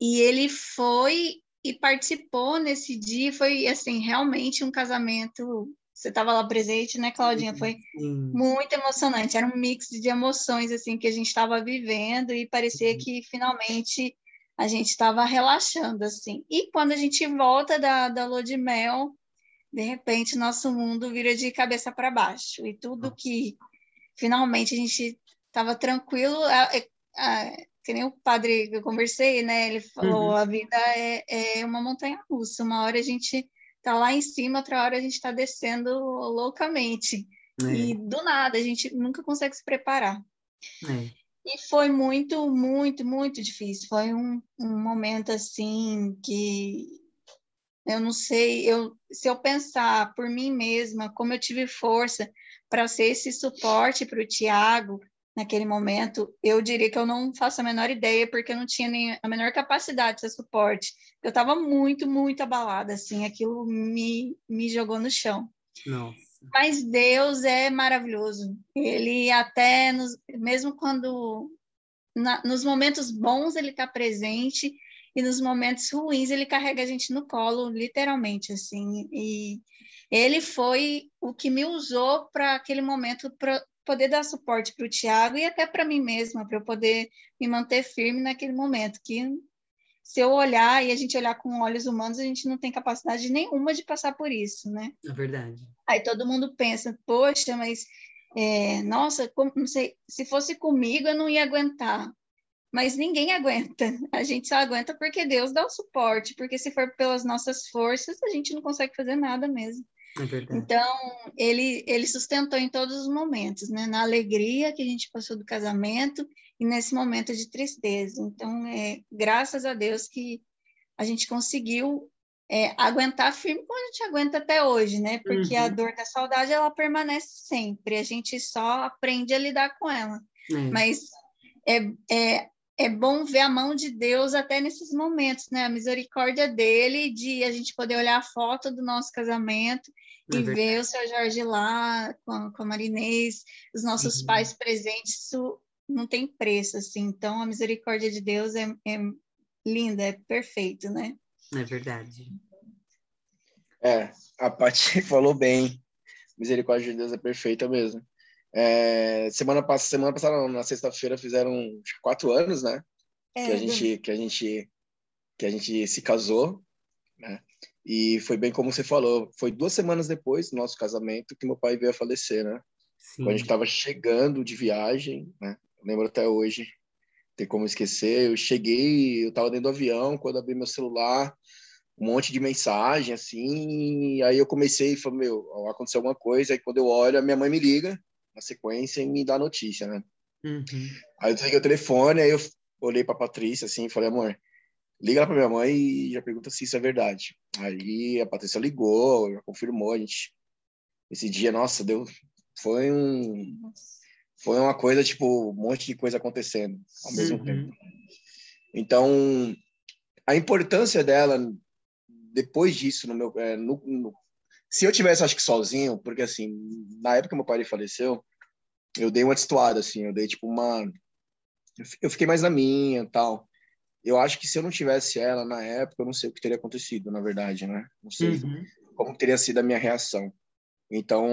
e ele foi e participou nesse dia, foi assim, realmente um casamento. Você estava lá presente, né, Claudinha? Foi Sim. muito emocionante. Era um mix de emoções assim que a gente estava vivendo e parecia Sim. que finalmente a gente estava relaxando assim. E quando a gente volta da, da lua de mel, de repente nosso mundo vira de cabeça para baixo e tudo que finalmente a gente estava tranquilo, a, a, que nem o padre que eu conversei, né? Ele falou: uhum. a vida é, é uma montanha russa, uma hora a gente tá lá em cima, outra hora a gente está descendo loucamente. É. E do nada, a gente nunca consegue se preparar. É. E foi muito, muito, muito difícil. Foi um, um momento assim que eu não sei, eu, se eu pensar por mim mesma, como eu tive força para ser esse suporte para o Tiago naquele momento, eu diria que eu não faço a menor ideia, porque eu não tinha nem a menor capacidade de suporte. Eu estava muito, muito abalada, assim, aquilo me, me jogou no chão. Nossa. Mas Deus é maravilhoso. Ele até, nos, mesmo quando, na, nos momentos bons, ele está presente, e nos momentos ruins ele carrega a gente no colo, literalmente, assim. E ele foi o que me usou para aquele momento poder dar suporte para o Tiago e até para mim mesma, para eu poder me manter firme naquele momento. Que se eu olhar e a gente olhar com olhos humanos, a gente não tem capacidade nenhuma de passar por isso, né? É verdade. Aí todo mundo pensa, poxa, mas é, nossa, como, não sei, se fosse comigo eu não ia aguentar mas ninguém aguenta. A gente só aguenta porque Deus dá o suporte, porque se for pelas nossas forças, a gente não consegue fazer nada mesmo. É então, ele, ele sustentou em todos os momentos, né? Na alegria que a gente passou do casamento e nesse momento de tristeza. Então, é, graças a Deus que a gente conseguiu é, aguentar firme como a gente aguenta até hoje, né? Porque uhum. a dor da saudade ela permanece sempre, a gente só aprende a lidar com ela. É. Mas é, é, é bom ver a mão de Deus até nesses momentos, né? A misericórdia dele de a gente poder olhar a foto do nosso casamento é e verdade. ver o seu Jorge lá com, com a Marinês, os nossos uhum. pais presentes, isso não tem preço, assim. Então, a misericórdia de Deus é, é linda, é perfeito, né? É verdade. É, a Paty falou bem. Misericórdia de Deus é perfeita mesmo. É, semana, passada, semana passada, na sexta-feira, fizeram quatro anos, né? É, que a gente, que a gente, que a gente se casou, né? E foi bem como você falou. Foi duas semanas depois do nosso casamento que meu pai veio a falecer, né? Sim. Quando a gente estava chegando de viagem, né? Eu lembro até hoje tem como esquecer. Eu cheguei, eu estava dentro do avião, quando abri meu celular, um monte de mensagem, assim, aí eu comecei e falei, meu, aconteceu alguma coisa, aí quando eu olho, a minha mãe me liga na sequência e me dá notícia, né? Uhum. Aí eu desliguei o telefone, aí eu olhei para Patrícia, assim, falei, amor, liga lá para minha mãe e já pergunta se isso é verdade. Aí a Patrícia ligou, já confirmou, a gente, esse dia, nossa, deu, foi um... Nossa foi uma coisa, tipo, um monte de coisa acontecendo ao mesmo uhum. tempo. Então, a importância dela, depois disso, no meu, é, no, no, se eu tivesse, acho que sozinho, porque, assim, na época que meu pai faleceu, eu dei uma destoada, assim, eu dei, tipo, uma... Eu fiquei mais na minha tal. Eu acho que se eu não tivesse ela na época, eu não sei o que teria acontecido, na verdade, né? Não sei uhum. como teria sido a minha reação. Então,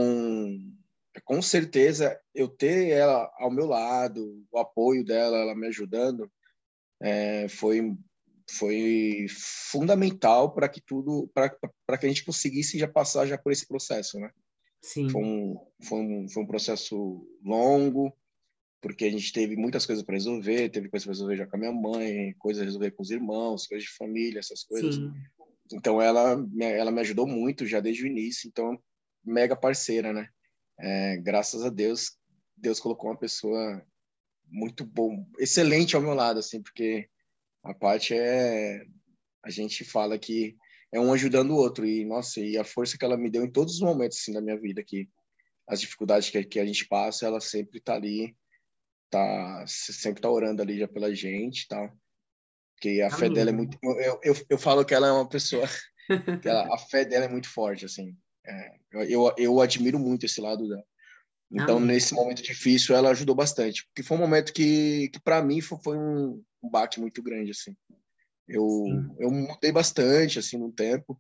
com certeza eu ter ela ao meu lado, o apoio dela, ela me ajudando, é, foi foi fundamental para que tudo para que a gente conseguisse já passar já por esse processo, né? Sim. Foi um, foi um, foi um processo longo, porque a gente teve muitas coisas para resolver, teve coisas para resolver já com a minha mãe, coisas a resolver com os irmãos, coisas de família, essas coisas. Sim. Então ela ela me ajudou muito já desde o início, então mega parceira, né? é, graças a Deus, Deus colocou uma pessoa muito bom, excelente ao meu lado, assim, porque a parte é a gente fala que é um ajudando o outro e nossa e a força que ela me deu em todos os momentos assim da minha vida que as dificuldades que, que a gente passa ela sempre tá ali tá sempre tá orando ali já pela gente tal que a Amém. fé dela é muito eu, eu, eu falo que ela é uma pessoa que ela, a fé dela é muito forte assim é, eu, eu admiro muito esse lado dela. Então, Amém. nesse momento difícil, ela ajudou bastante. Porque foi um momento que, que para mim, foi, foi um, um baque muito grande, assim. Eu, eu mudei bastante, assim, no tempo.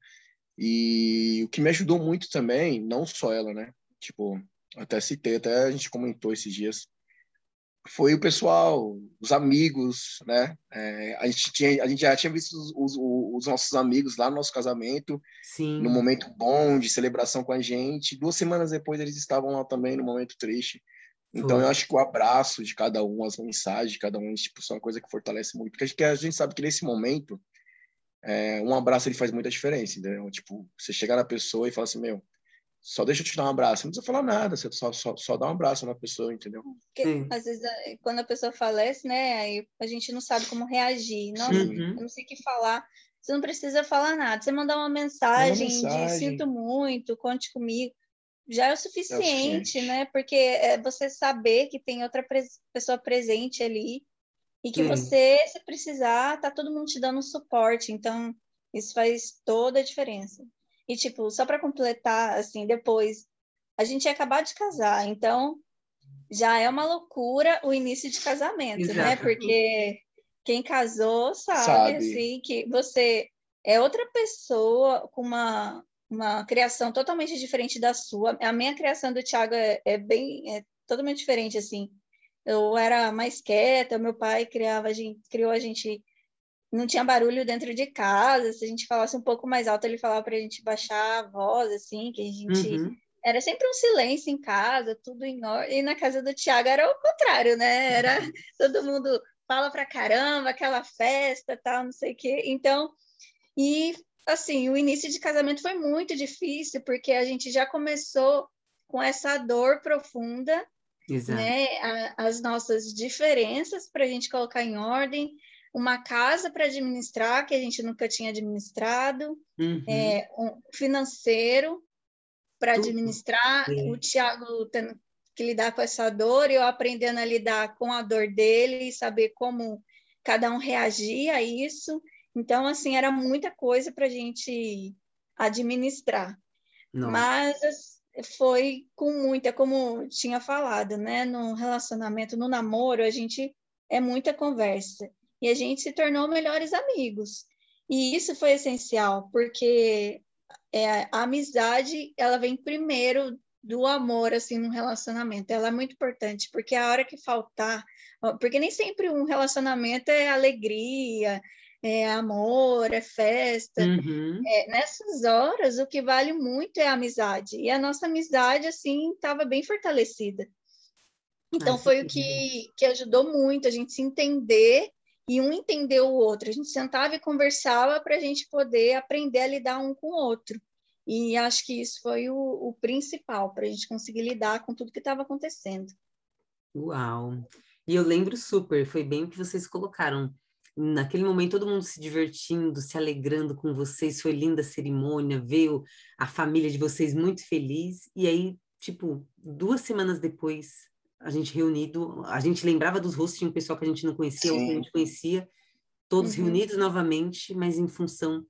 E o que me ajudou muito também, não só ela, né? Tipo, até citei, até a gente comentou esses dias, foi o pessoal, os amigos, né? É, a, gente tinha, a gente já tinha visto os, os, os, nossos amigos lá no nosso casamento, Sim. no momento bom de celebração com a gente. Duas semanas depois eles estavam lá também no momento triste. Então foi. eu acho que o abraço de cada um, as mensagens de cada um, tipo, são uma coisa que fortalece muito. Porque a gente, a gente sabe que nesse momento, é, um abraço ele faz muita diferença, entendeu? Tipo, você chegar na pessoa e falar assim, meu, só deixa eu te dar um abraço. Não precisa falar nada, você só, só, só dá um abraço na pessoa, entendeu? Porque, às vezes, é, quando a pessoa falece, né, aí a gente não sabe como reagir. Nossa, uhum. eu não sei o que falar. Você não precisa falar nada. Você mandar uma mensagem, uma mensagem. de sinto muito, conte comigo, já é o suficiente, é o suficiente. né? Porque é você saber que tem outra pessoa presente ali e que Sim. você, se precisar, tá todo mundo te dando um suporte. Então, isso faz toda a diferença. E, tipo, só para completar, assim, depois, a gente ia acabar de casar, então já é uma loucura o início de casamento, né? Exato. né? Porque quem casou sabe, sabe, assim, que você é outra pessoa com uma, uma criação totalmente diferente da sua. A minha criação do Thiago é, é bem, é totalmente diferente, assim. Eu era mais quieta, meu pai criava a gente, criou a gente não tinha barulho dentro de casa. Se a gente falasse um pouco mais alto, ele falava para a gente baixar a voz, assim, que a gente. Uhum. Era sempre um silêncio em casa, tudo em ordem. E na casa do Tiago era o contrário, né? Era todo mundo fala pra caramba, aquela festa, tal, não sei o quê. Então, e assim, o início de casamento foi muito difícil, porque a gente já começou com essa dor profunda, Exato. né? A, as nossas diferenças para a gente colocar em ordem uma casa para administrar, que a gente nunca tinha administrado, uhum. é, um financeiro para administrar, o Tiago tendo que lidar com essa dor, e eu aprendendo a lidar com a dor dele e saber como cada um reagia a isso. Então, assim, era muita coisa para a gente administrar. Nossa. Mas foi com muita, como tinha falado, né? No relacionamento, no namoro, a gente é muita conversa e a gente se tornou melhores amigos. E isso foi essencial, porque é, a amizade, ela vem primeiro do amor, assim, no relacionamento. Ela é muito importante, porque a hora que faltar... Porque nem sempre um relacionamento é alegria, é amor, é festa. Uhum. É, nessas horas, o que vale muito é a amizade. E a nossa amizade, assim, estava bem fortalecida. Então, foi o que, que ajudou muito a gente se entender e um entender o outro. A gente sentava e conversava para a gente poder aprender a lidar um com o outro. E acho que isso foi o, o principal para a gente conseguir lidar com tudo que estava acontecendo. Uau! E eu lembro super, foi bem o que vocês colocaram naquele momento todo mundo se divertindo, se alegrando com vocês, foi linda a cerimônia, veio a família de vocês muito feliz, e aí, tipo, duas semanas depois, a gente reunido, a gente lembrava dos rostos, tinha um pessoal que a gente não conhecia, outro que a gente conhecia, todos uhum. reunidos novamente, mas em função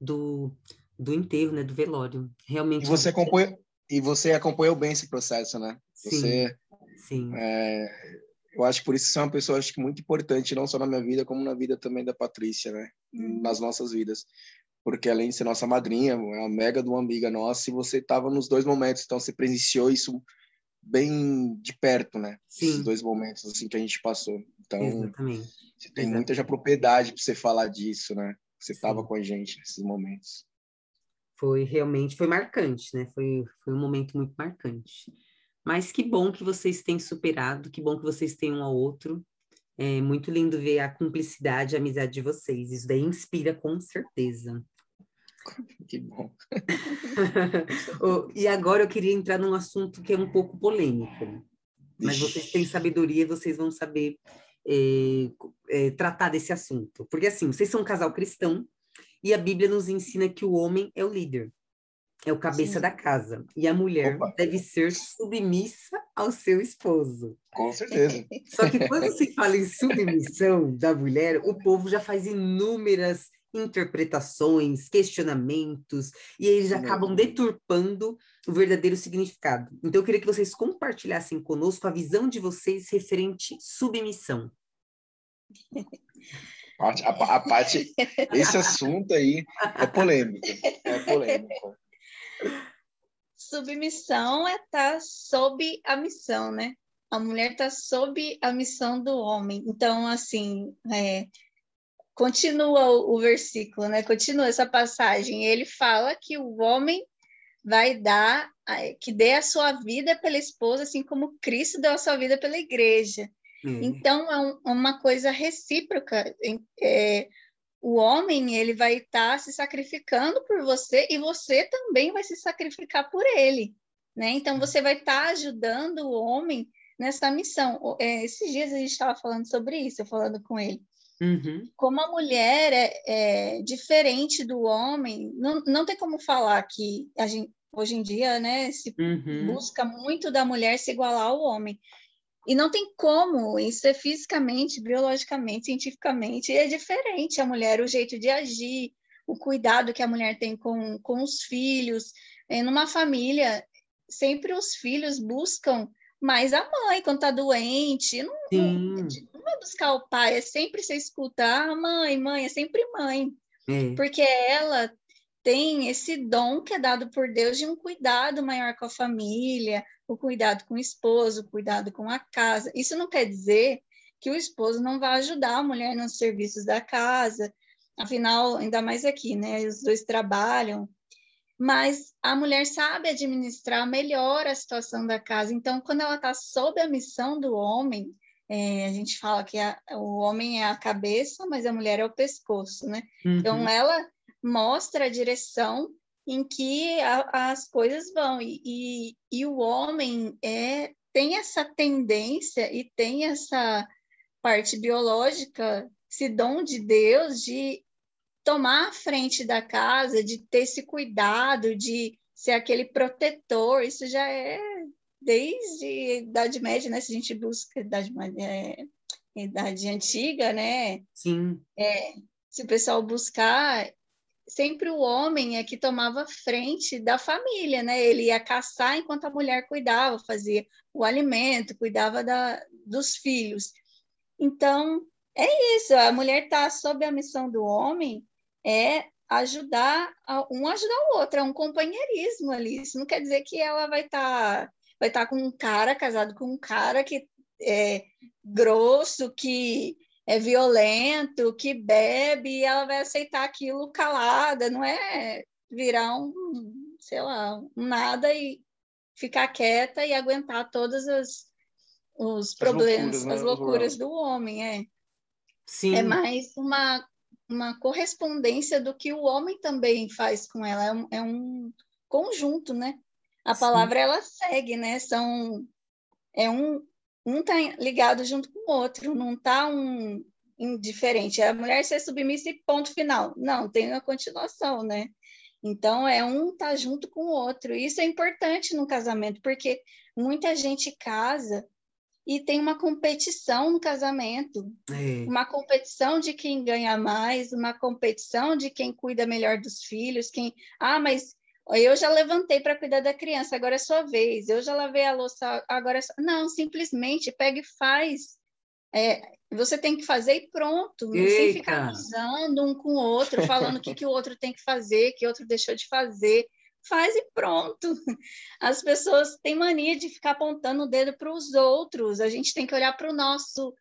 do, do enterro, né, do velório. Realmente. E você acompanhou, e você acompanhou bem esse processo, né? Sim. Você, sim. É, eu acho que por isso você é uma pessoa acho que muito importante não só na minha vida como na vida também da Patrícia, né? Hum. Nas nossas vidas, porque além de ser nossa madrinha, é uma mega de uma amiga nossa e você estava nos dois momentos, então você presenciou isso bem de perto, né? Sim. Esses dois momentos assim que a gente passou. Então, Exatamente. você tem Exatamente. muita já propriedade para você falar disso, né? Você estava com a gente nesses momentos. Foi realmente foi marcante, né? Foi foi um momento muito marcante. Mas que bom que vocês têm superado, que bom que vocês têm um ao outro. É muito lindo ver a cumplicidade, a amizade de vocês. Isso daí inspira com certeza. Que bom. e agora eu queria entrar num assunto que é um pouco polêmico. Mas vocês têm sabedoria, vocês vão saber é, é, tratar desse assunto. Porque assim, vocês são um casal cristão e a Bíblia nos ensina que o homem é o líder é o cabeça Sim. da casa. E a mulher Opa. deve ser submissa ao seu esposo. Com certeza. Só que quando se fala em submissão da mulher, o povo já faz inúmeras interpretações, questionamentos, e eles acabam deturpando o verdadeiro significado. Então, eu queria que vocês compartilhassem conosco a visão de vocês referente submissão. A, a, a parte, esse assunto aí é polêmico. É polêmico. Submissão é estar tá sob a missão, né? A mulher está sob a missão do homem. Então, assim, é, continua o, o versículo, né? Continua essa passagem. Ele fala que o homem vai dar, que dê a sua vida pela esposa, assim como Cristo deu a sua vida pela igreja. Hum. Então, é um, uma coisa recíproca. É, o homem ele vai estar tá se sacrificando por você e você também vai se sacrificar por ele, né? Então você vai estar tá ajudando o homem nessa missão. É, esses dias a gente estava falando sobre isso, eu falando com ele. Uhum. Como a mulher é, é, diferente do homem, não, não tem como falar que a gente, hoje em dia, né, se uhum. busca muito da mulher se igualar ao homem. E não tem como, isso é fisicamente, biologicamente, cientificamente, é diferente a mulher, o jeito de agir, o cuidado que a mulher tem com, com os filhos. É, numa família, sempre os filhos buscam mais a mãe quando está doente. Não, vai buscar o pai, é sempre você escutar ah, mãe, mãe, é sempre mãe. Porque ela tem esse dom que é dado por Deus de um cuidado maior com a família, o cuidado com o esposo, o cuidado com a casa. Isso não quer dizer que o esposo não vai ajudar a mulher nos serviços da casa, afinal, ainda mais aqui, né? Os dois trabalham, mas a mulher sabe administrar melhor a situação da casa. Então, quando ela está sob a missão do homem, é, a gente fala que a, o homem é a cabeça, mas a mulher é o pescoço, né? Uhum. Então, ela mostra a direção em que a, as coisas vão. E, e, e, o homem é, tem essa tendência e tem essa parte biológica esse dom de Deus de tomar a frente da casa, de ter esse cuidado, de ser aquele protetor. Isso já é desde a Idade Média, né? Se a gente busca Idade, é, Idade Antiga, né? Sim. É, se o pessoal buscar, sempre o homem é que tomava frente da família, né? Ele ia caçar enquanto a mulher cuidava, fazia o alimento, cuidava da, dos filhos. Então, é isso, a mulher está sob a missão do homem, é ajudar, um ajudar o outro, é um companheirismo ali. Isso não quer dizer que ela vai estar tá, vai estar tá com um cara, casado com um cara que é grosso, que é violento, que bebe, e ela vai aceitar aquilo calada, não é virar um, sei lá, um nada e ficar quieta e aguentar todas as os problemas, loucuras, né? as loucuras do homem, é. Sim. É mais uma, uma correspondência do que o homem também faz com ela, é um, é um conjunto, né? A palavra Sim. ela segue, né? São é um um tá ligado junto com o outro, não tá um indiferente. A mulher ser submissa e ponto final. Não, tem a continuação, né? Então é um tá junto com o outro. Isso é importante no casamento, porque muita gente casa e tem uma competição no casamento, é. uma competição de quem ganha mais, uma competição de quem cuida melhor dos filhos, quem, ah, mas eu já levantei para cuidar da criança, agora é sua vez. Eu já lavei a louça, agora é sua... Não, simplesmente pega e faz. É, você tem que fazer e pronto. Eita. Sem ficar usando um com o outro, falando o que, que o outro tem que fazer, que o outro deixou de fazer. Faz e pronto. As pessoas têm mania de ficar apontando o dedo para os outros. A gente tem que olhar para o nosso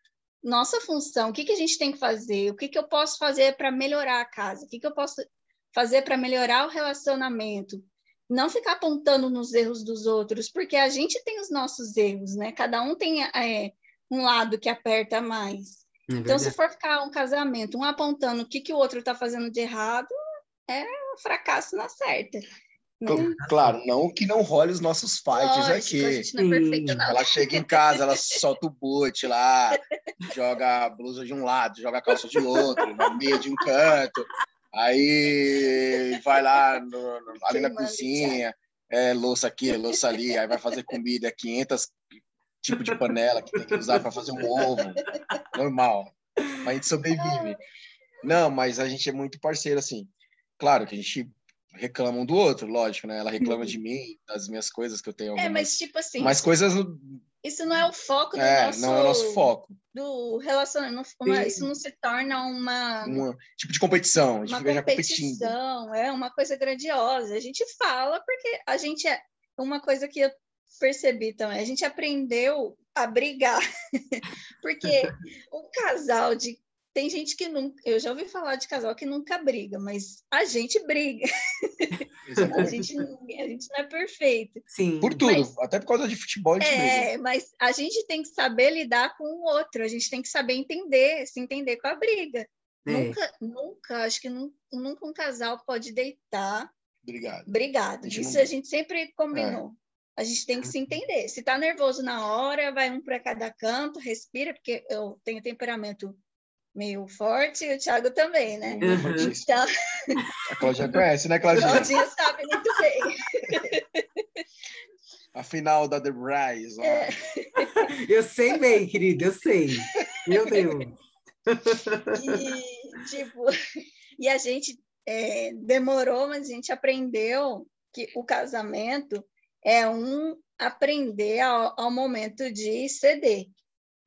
nossa função, o que, que a gente tem que fazer, o que, que eu posso fazer para melhorar a casa, o que, que eu posso fazer para melhorar o relacionamento. Não ficar apontando nos erros dos outros, porque a gente tem os nossos erros, né? Cada um tem é, um lado que aperta mais. É então, se for ficar um casamento, um apontando o que, que o outro está fazendo de errado, é um fracasso na certa. Né? Claro, não que não role os nossos fights Lógico, aqui. A gente não é perfeita, não. Ela chega em casa, ela solta o boot lá, joga a blusa de um lado, joga a calça de outro, no meio de um canto. Aí vai lá no, no, ali na cozinha, é louça aqui, louça ali, aí vai fazer comida, 500 tipos de panela que tem que usar para fazer um ovo. Normal. Mas a gente sobrevive. Não, mas a gente é muito parceiro, assim. Claro que a gente reclama um do outro, lógico, né? Ela reclama de mim, das minhas coisas que eu tenho. Algumas... É, mas tipo assim. Mas coisas isso não é o foco do é, nosso... não é o nosso foco. Do relacionamento. isso não se torna uma... Um tipo de competição. A gente uma competição, é uma coisa grandiosa. A gente fala porque a gente é... Uma coisa que eu percebi também, a gente aprendeu a brigar. porque um casal de tem gente que nunca. Eu já ouvi falar de casal que nunca briga, mas a gente briga. a, gente, a gente não é perfeito. Sim. Por tudo, mas, até por causa de futebol. A gente é, briga. mas a gente tem que saber lidar com o outro, a gente tem que saber entender, se entender com a briga. É. Nunca, nunca, acho que nunca, nunca um casal pode deitar. Obrigado. Obrigado. Isso não... a gente sempre combinou. É. A gente tem que se entender. Se tá nervoso na hora, vai um para cada canto, respira, porque eu tenho temperamento meio forte, e o Thiago também, né? Uhum. Então... A Claudinha conhece, né, Claudinha? Claudinha sabe muito bem. A final da The Rise. É. Eu sei bem, querida, eu sei. Meu Deus. E, tipo, e a gente é, demorou, mas a gente aprendeu que o casamento é um aprender ao, ao momento de ceder.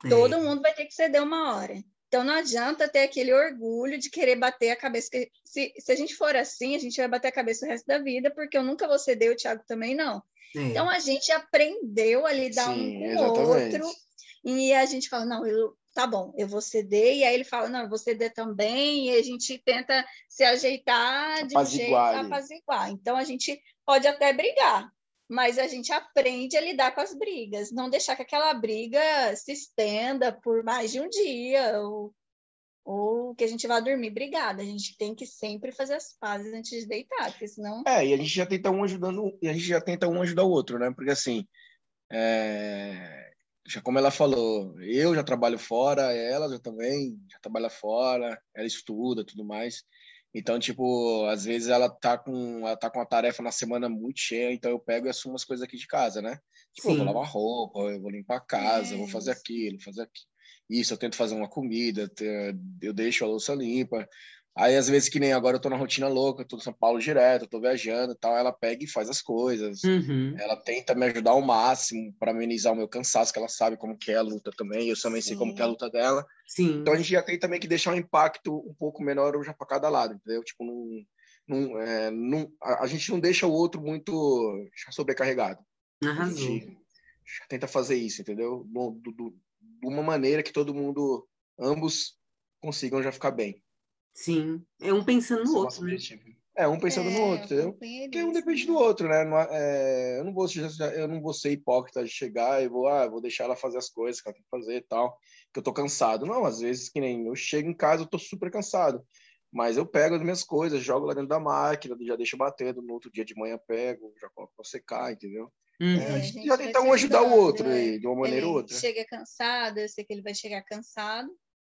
É. Todo mundo vai ter que ceder uma hora. Então não adianta ter aquele orgulho de querer bater a cabeça. Se, se a gente for assim, a gente vai bater a cabeça o resto da vida, porque eu nunca vou ceder, o Thiago também não. Sim. Então a gente aprendeu a lidar Sim, um com o outro. E a gente fala, não, eu, tá bom, eu vou ceder, e aí ele fala, não, eu vou ceder também, e a gente tenta se ajeitar de apaziguar um jeito apaziguar. Então a gente pode até brigar, mas a gente aprende a lidar com as brigas, não deixar que aquela briga se estenda por mais de um dia, ou, ou que a gente vá dormir brigada. A gente tem que sempre fazer as pazes antes de deitar, porque senão. É, e a gente já tenta um ajudando, e a gente já tenta um ajudar o outro, né? Porque assim. É... já como ela falou, eu já trabalho fora, ela já também já trabalha fora, ela estuda, tudo mais. Então, tipo, às vezes ela tá com ela tá com uma tarefa na semana muito cheia, então eu pego e assumo as coisas aqui de casa, né? Tipo, eu vou lavar roupa, eu vou limpar a casa, é. eu vou fazer aquilo, fazer aquilo. Isso, eu tento fazer uma comida, eu deixo a louça limpa. Aí, às vezes, que nem agora eu tô na rotina louca, eu tô em São Paulo direto, eu tô viajando e tal, ela pega e faz as coisas. Uhum. Ela tenta me ajudar ao máximo para amenizar o meu cansaço, que ela sabe como que é a luta também, eu também Sim. sei como que é a luta dela. Sim. Então a gente já tem também que deixar um impacto um pouco menor já para cada lado, entendeu? Tipo, não, não, é, não, a, a, gente não deixa o outro muito sobrecarregado. Arrasou. A gente já tenta fazer isso, entendeu? De uma maneira que todo mundo, ambos, consigam já ficar bem. Sim, é um pensando no é outro. Né? É, um pensando é, no outro, entendeu? Porque um depende do outro, né? Não, é, eu, não vou, eu não vou ser hipócrita de chegar e vou, ah, vou deixar ela fazer as coisas que ela tem que fazer e tal, que eu tô cansado. Não, às vezes que nem eu chego em casa, eu tô super cansado. Mas eu pego as minhas coisas, jogo lá dentro da máquina, já deixo batendo, no outro dia de manhã pego, já coloco pra secar, entendeu? Uhum. É, a gente já tenta um ajudar o outro né? de uma maneira ele ou outra. chega cansado, eu sei que ele vai chegar cansado.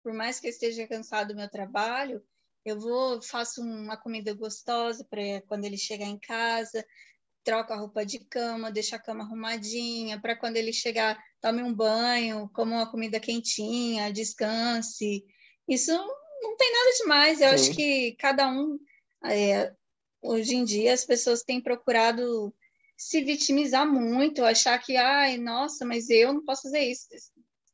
Por mais que eu esteja cansado do meu trabalho, eu vou, faço uma comida gostosa para quando ele chegar em casa, troco a roupa de cama, deixo a cama arrumadinha, para quando ele chegar, tome um banho, coma uma comida quentinha, descanse. Isso não tem nada demais. Eu Sim. acho que cada um, é, hoje em dia, as pessoas têm procurado se vitimizar muito, achar que, ai, nossa, mas eu não posso fazer isso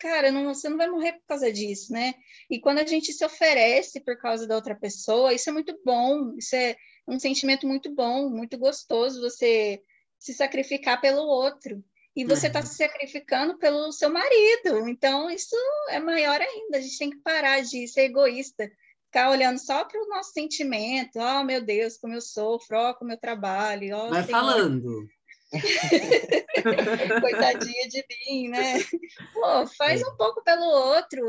cara, não, você não vai morrer por causa disso, né? E quando a gente se oferece por causa da outra pessoa, isso é muito bom, isso é um sentimento muito bom, muito gostoso você se sacrificar pelo outro. E você está uhum. se sacrificando pelo seu marido. Então, isso é maior ainda. A gente tem que parar de ser egoísta, ficar olhando só para o nosso sentimento. Oh, meu Deus, como eu sofro, oh, como eu trabalho. Oh, Vai falando. Coitadinha de mim, né? Pô, faz é. um pouco pelo outro,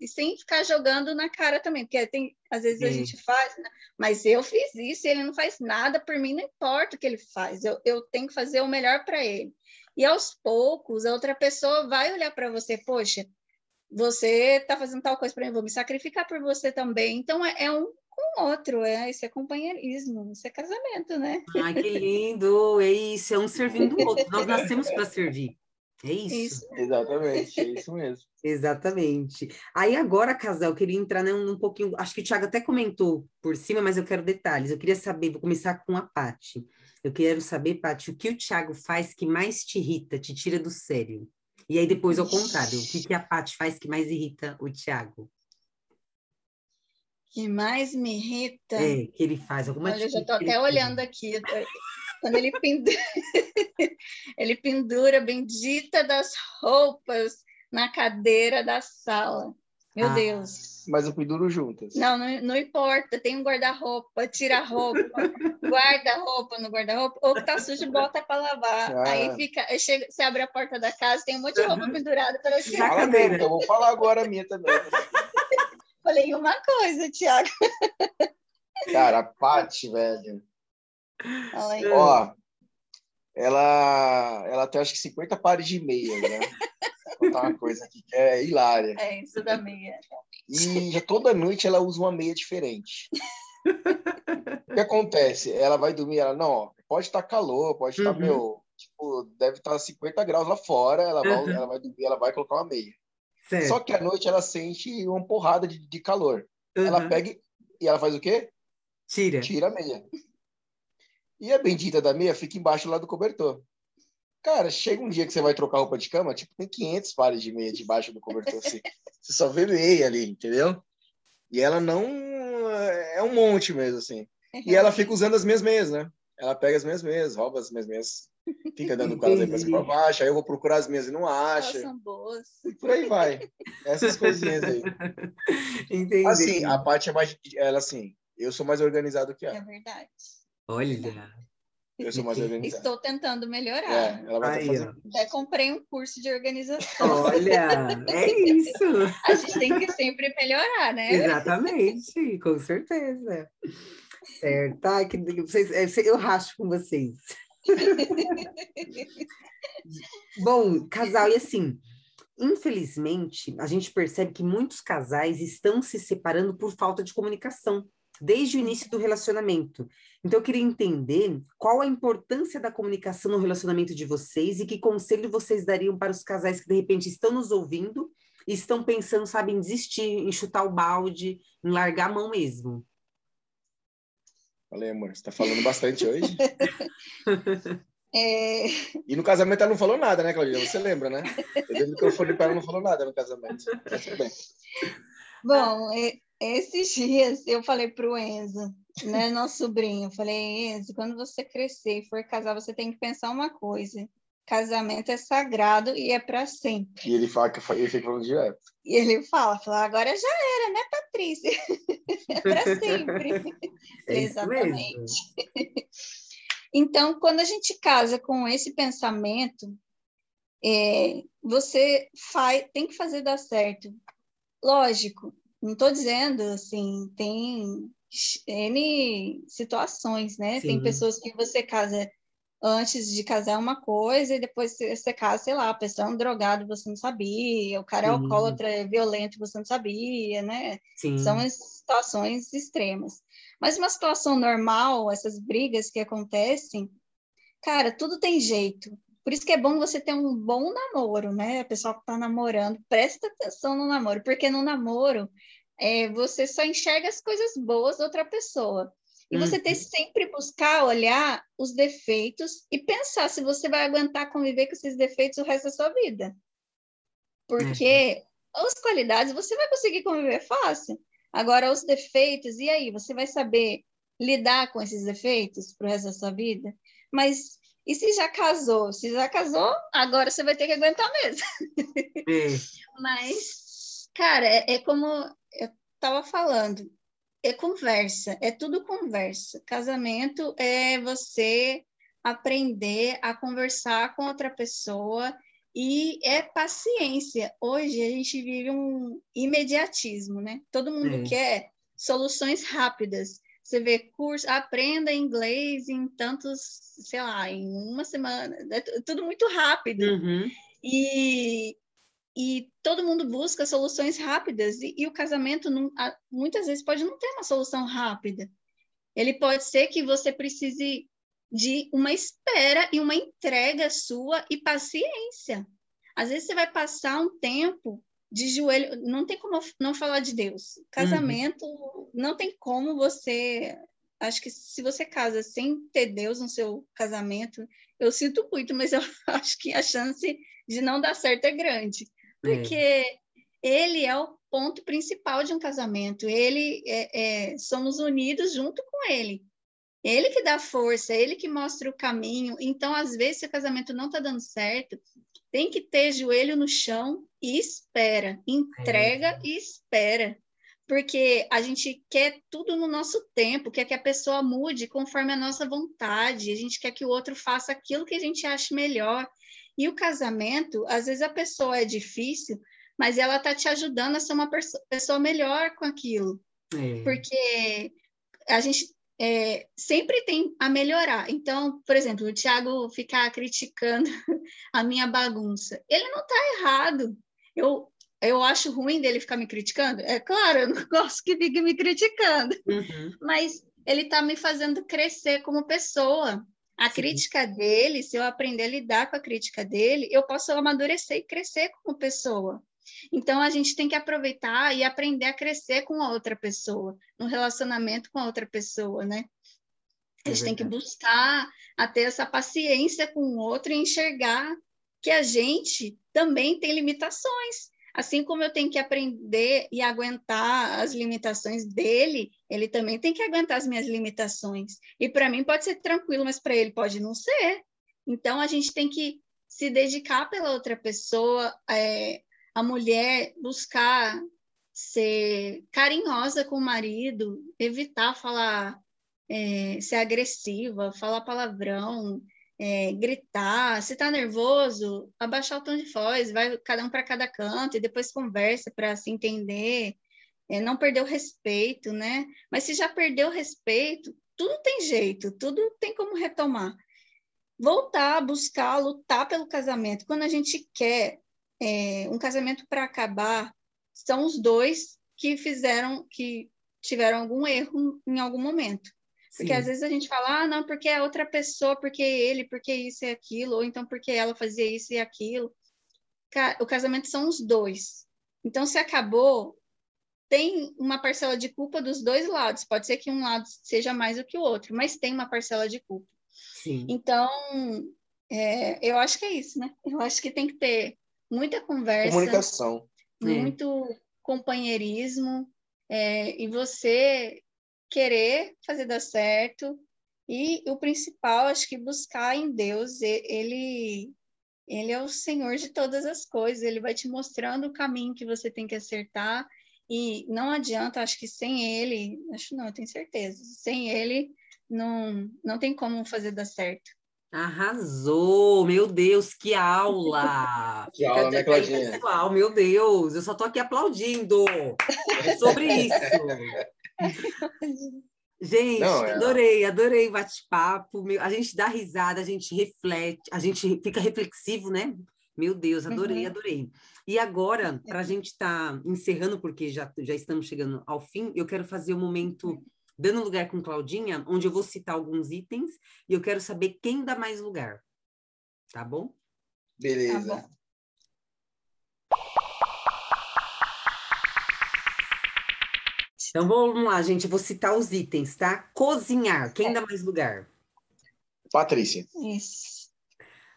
e sem ficar jogando na cara também, porque tem, às vezes a gente faz, né? mas eu fiz isso e ele não faz nada por mim, não importa o que ele faz, eu, eu tenho que fazer o melhor para ele. E aos poucos, a outra pessoa vai olhar para você, poxa, você está fazendo tal coisa para mim, vou me sacrificar por você também. Então, é, é um com outro, é, isso é companheirismo, isso é casamento, né? Ai, que lindo! É isso, é um servindo o outro. Nós nascemos para servir. É isso. isso. Exatamente, é isso mesmo. Exatamente. Aí agora, casal, eu queria entrar num, pouquinho. Acho que o Thiago até comentou por cima, mas eu quero detalhes. Eu queria saber, vou começar com a Pati. Eu quero saber, Pati, o que o Thiago faz que mais te irrita, te tira do sério? E aí depois ao contrário, o que, que a Pati faz que mais irrita o Thiago? Que mais me irrita. É, que ele faz alguma coisa. Eu já estou até olhando aqui. Quando ele pendura, ele pendura a bendita das roupas na cadeira da sala. Meu ah, Deus. Mas eu penduro juntas. Não, não, não importa. Tem um guarda-roupa, tira a roupa, guarda a roupa no guarda-roupa, ou que tá sujo, bota para lavar. Ah. Aí fica, chega, você abre a porta da casa, tem um monte de roupa pendurada para você. Fala mesmo, eu vou falar agora a minha também. Falei uma coisa, Tiago. Cara, a Paty, velho. Ó, ela, ela tem acho que 50 pares de meia, né? Vou contar uma coisa aqui que é hilária. É, isso da meia. E já toda noite ela usa uma meia diferente. o que acontece? Ela vai dormir, ela, não, ó, pode estar tá calor, pode estar, tá, uhum. meu, tipo, deve estar tá 50 graus lá fora, ela vai, uhum. ela vai dormir, ela vai colocar uma meia. Certo. Só que à noite ela sente uma porrada de, de calor. Uhum. Ela pega e ela faz o quê? Tira. Tira a meia. E a bendita da meia fica embaixo lá do cobertor. Cara, chega um dia que você vai trocar roupa de cama, tipo, tem 500 pares de meia debaixo do cobertor. Assim. você só vê meia ali, entendeu? E ela não... É um monte mesmo, assim. E ela fica usando as mesmas meias, né? Ela pega as mesmas meias, rouba as mesmas meias Fica dando aí pra cima pra baixo, aí eu vou procurar as minhas e não acha. Elas são boas. E por aí vai. Essas coisinhas aí. Entendi. Assim, a parte é mais. Ela assim, eu sou mais organizado que ela. É verdade. Olha. Eu sou mais organizado. Estou tentando melhorar. É, ela vai aí, Até comprei um curso de organização. Olha, é isso. A gente tem que sempre melhorar, né? Exatamente, com certeza. Certo. Ai, que, vocês, é, eu racho com vocês. Bom, casal, e assim, infelizmente, a gente percebe que muitos casais estão se separando por falta de comunicação desde o início do relacionamento. Então, eu queria entender qual a importância da comunicação no relacionamento de vocês e que conselho vocês dariam para os casais que, de repente, estão nos ouvindo e estão pensando, sabe, em desistir, em chutar o balde, em largar a mão mesmo. Falei, amor, você está falando bastante hoje? É... E no casamento ela não falou nada, né, Claudinha? Você lembra, né? Eu dei o microfone para ela não falou nada no casamento. bem. Bom, esses dias eu falei para o Enzo, né, nosso sobrinho, eu falei, Enzo, quando você crescer e for casar, você tem que pensar uma coisa. Casamento é sagrado e é para sempre. E ele fala que ele fica falando direto. E ele fala, fala, agora já era, né, Patrícia? é para sempre. É Exatamente. Então, quando a gente casa com esse pensamento, é, você faz, tem que fazer dar certo. Lógico, não estou dizendo assim, tem N situações, né? Sim. Tem pessoas que você casa antes de casar uma coisa e depois você casa, sei lá, a pessoa é um drogado, você não sabia, o cara é alcoólatra, é violento, você não sabia, né? Sim. São situações extremas. Mas uma situação normal, essas brigas que acontecem, cara, tudo tem jeito. Por isso que é bom você ter um bom namoro, né? A pessoa que está namorando, presta atenção no namoro, porque no namoro é, você só enxerga as coisas boas da outra pessoa. E você tem uhum. sempre buscar olhar os defeitos e pensar se você vai aguentar conviver com esses defeitos o resto da sua vida. Porque uhum. as qualidades você vai conseguir conviver fácil. Agora, os defeitos, e aí? Você vai saber lidar com esses defeitos para o resto da sua vida? Mas e se já casou? Se já casou, agora você vai ter que aguentar mesmo. Mas, cara, é, é como eu estava falando, é conversa, é tudo conversa. Casamento é você aprender a conversar com outra pessoa e é paciência. Hoje a gente vive um imediatismo, né? Todo mundo é. quer soluções rápidas. Você vê curso, aprenda inglês em tantos, sei lá, em uma semana. É tudo muito rápido. Uhum. E, e todo mundo busca soluções rápidas. E, e o casamento, não, muitas vezes, pode não ter uma solução rápida. Ele pode ser que você precise de uma espera e uma entrega sua e paciência. Às vezes você vai passar um tempo de joelho, não tem como não falar de Deus. Casamento, uhum. não tem como você. Acho que se você casa sem ter Deus no seu casamento, eu sinto muito, mas eu acho que a chance de não dar certo é grande. Porque é. ele é o ponto principal de um casamento. Ele é, é, somos unidos junto com ele. Ele que dá força, ele que mostra o caminho. Então, às vezes, se o casamento não está dando certo, tem que ter joelho no chão e espera, entrega é. e espera. Porque a gente quer tudo no nosso tempo, quer que a pessoa mude conforme a nossa vontade, a gente quer que o outro faça aquilo que a gente acha melhor. E o casamento, às vezes a pessoa é difícil, mas ela está te ajudando a ser uma pessoa melhor com aquilo. É. Porque a gente é, sempre tem a melhorar. Então, por exemplo, o Tiago ficar criticando a minha bagunça. Ele não está errado. Eu, eu acho ruim dele ficar me criticando. É claro, eu não gosto que fique me criticando. Uhum. Mas ele está me fazendo crescer como pessoa. A Sim. crítica dele, se eu aprender a lidar com a crítica dele, eu posso amadurecer e crescer como pessoa. Então, a gente tem que aproveitar e aprender a crescer com a outra pessoa, no relacionamento com a outra pessoa, né? A gente é tem que buscar a ter essa paciência com o outro e enxergar que a gente também tem limitações. Assim como eu tenho que aprender e aguentar as limitações dele, ele também tem que aguentar as minhas limitações. E para mim pode ser tranquilo, mas para ele pode não ser. Então a gente tem que se dedicar pela outra pessoa, é, a mulher buscar ser carinhosa com o marido, evitar falar, é, ser agressiva, falar palavrão, é, gritar. Se está nervoso, abaixar o tom de voz, vai cada um para cada canto e depois conversa para se entender. É, não perder o respeito, né? Mas se já perdeu o respeito, tudo tem jeito, tudo tem como retomar. Voltar, buscar, lutar pelo casamento. Quando a gente quer é, um casamento para acabar são os dois que fizeram, que tiveram algum erro em algum momento. Porque Sim. às vezes a gente fala, ah, não, porque é outra pessoa, porque ele, porque isso e aquilo, ou então porque ela fazia isso e aquilo. O casamento são os dois. Então, se acabou, tem uma parcela de culpa dos dois lados. Pode ser que um lado seja mais do que o outro, mas tem uma parcela de culpa. Sim. Então, é, eu acho que é isso, né? Eu acho que tem que ter muita conversa. Comunicação. Muito é. companheirismo. É, e você querer fazer dar certo. E o principal, acho que buscar em Deus, ele ele é o Senhor de todas as coisas, ele vai te mostrando o caminho que você tem que acertar, e não adianta, acho que sem ele, acho não, eu tenho certeza, sem ele não, não tem como fazer dar certo. Arrasou! Meu Deus, que aula! que aula, né, Claudinha? Pessoal, meu Deus, eu só tô aqui aplaudindo. É sobre isso. Gente, Não, é... adorei, adorei o bate-papo. A gente dá risada, a gente reflete, a gente fica reflexivo, né? Meu Deus, adorei, uhum. adorei. E agora, para a gente estar tá encerrando, porque já, já estamos chegando ao fim, eu quero fazer o um momento dando lugar com Claudinha, onde eu vou citar alguns itens e eu quero saber quem dá mais lugar. Tá bom? Beleza. Tá bom. Então vamos lá, gente. Eu vou citar os itens, tá? Cozinhar. Quem é. dá mais lugar? Patrícia. Isso.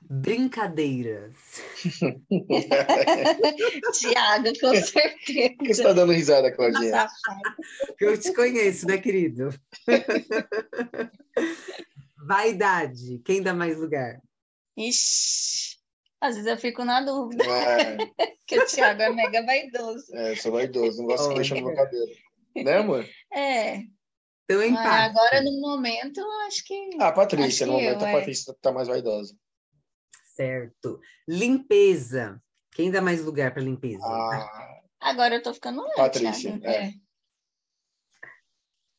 Brincadeiras. Tiago, com certeza. Por que você está dando risada, Claudinha? Eu te conheço, né, querido? Vaidade. Quem dá mais lugar? Ixi. Às vezes eu fico na dúvida. É. que o Thiago é mega vaidoso. É, eu sou vaidoso, não gosto de mexer no meu cabelo. Né, amor? É. Então, empate. Ah, agora, no momento, acho que. Ah, Patrícia, no momento, eu, a é. Patrícia está mais vaidosa. Certo. Limpeza. Quem dá mais lugar para limpeza? Ah, agora eu tô ficando lenta. Patrícia, é. é.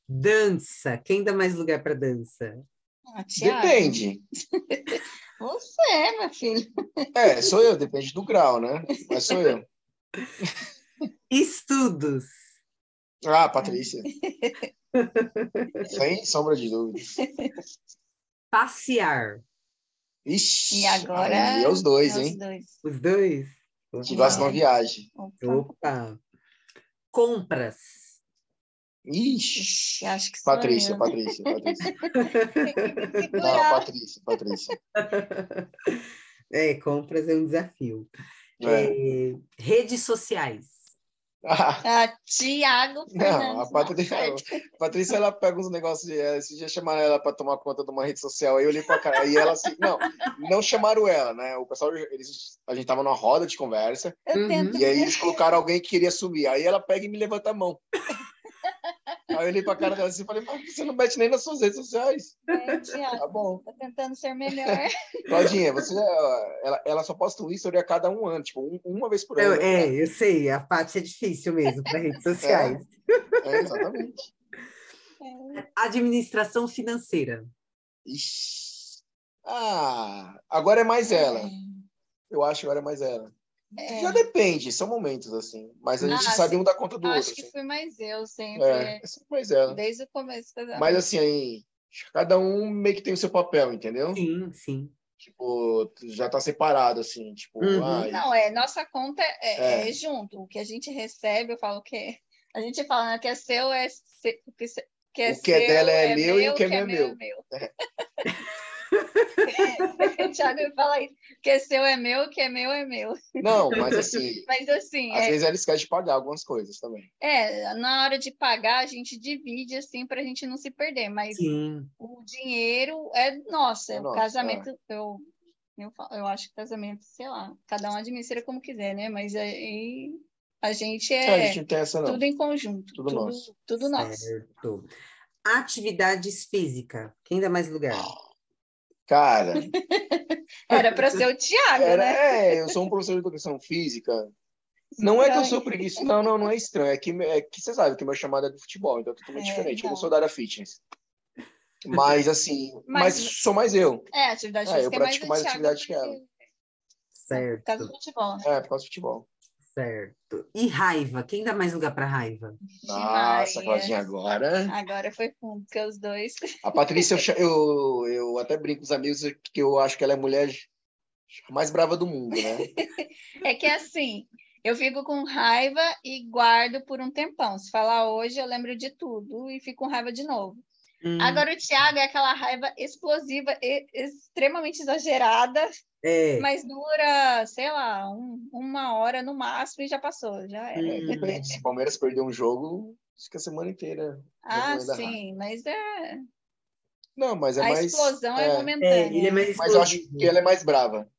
Dança. Quem dá mais lugar para dança? Ah, Depende. Você, meu filho. É, sou eu, depende do grau, né? Mas sou eu. Estudos. Ah, Patrícia. Sem sombra de dúvida. Passear. Ixi, e agora aí é os dois, é hein? Os dois. Os dois? Que de uma viagem. Opa. Opa. Compras. Ixi, acho que Patrícia, Patrícia, Patrícia. Não, Patrícia, Patrícia. É, compras é um desafio. É. É, redes sociais. Ah, Tiago Não, a Patrícia, a Patrícia, ela pega uns negócios, de, esses dias chamaram ela para tomar conta de uma rede social, aí eu olhei para cara, e ela assim, não, não chamaram ela, né, o pessoal, eles, a gente tava numa roda de conversa, uhum. e aí eles colocaram alguém que queria subir, aí ela pega e me levanta a mão. Aí eu olhei pra cara dela assim e falei, mas você não mete nem nas suas redes sociais. É, Tiago, tá bom. Tá tentando ser melhor. Claudinha, você, ela, ela só posta um history a cada um ano, tipo, um, uma vez por ano. Eu, é, eu sei, a parte é difícil mesmo para redes sociais. É, é exatamente. É. Administração financeira. Ixi. Ah, agora é mais ela. É. Eu acho que agora é mais ela. É. Já depende, são momentos assim. Mas a gente ah, sabe um dar conta do acho outro. Acho que assim. foi mais eu sempre. É, é mais ela. Desde o começo. Mas assim, aí, cada um meio que tem o seu papel, entendeu? Sim, sim. Tipo, já tá separado, assim, tipo. Uhum. Ai, não, é, nossa conta é, é. é, junto. O que a gente recebe, eu falo que. A gente fala né, que é seu, é. O que, que é, o que é dela é, meu, e o que é, meu é meu. meu. o Thiago fala isso, que é seu é meu, que é meu é meu. Não, mas assim. mas assim. Às é... vezes ela esquece de pagar algumas coisas também. É, na hora de pagar, a gente divide assim para a gente não se perder, mas Sim. o dinheiro é nosso, é o nosso, casamento. É. Eu, eu, eu acho que casamento, sei lá, cada um administra como quiser, né? Mas aí a gente é, é a gente tem essa, tudo em conjunto. Tudo, tudo nosso. Tudo nosso. Atividades físicas. Quem dá mais lugar? Cara. Era para ser o Tiago, né? É, eu sou um professor de educação física. Não é que eu sou preguiçoso, não, não, não é estranho. É que, é que você sabe que meu chamado é do futebol, então é totalmente é, diferente. Não. Eu não sou da área fitness. Mas, assim, mas, mas sou mais eu. É, atividade física. É, eu pratico mais, mais atividade que ela. Certo. Por causa do futebol. É, por causa do futebol. Certo. E raiva? Quem dá mais lugar para raiva? Nossa. Claudinha, agora. Agora foi fundo, porque os dois. A Patrícia, eu, eu, eu até brinco com os amigos que eu acho que ela é a mulher mais brava do mundo, né? É que assim, eu fico com raiva e guardo por um tempão. Se falar hoje, eu lembro de tudo e fico com raiva de novo. Hum, Agora o Thiago é aquela raiva explosiva, e- extremamente exagerada, é. mas dura, sei lá, um- uma hora no máximo e já passou, já era. Hum. Depende. Se o Palmeiras perder um jogo, fica a semana inteira. Ah, sim, mas é, Não, mas é a mais. explosão é, é, momentânea. É, ele é mais Mas eu acho explosivo. que ela é mais brava.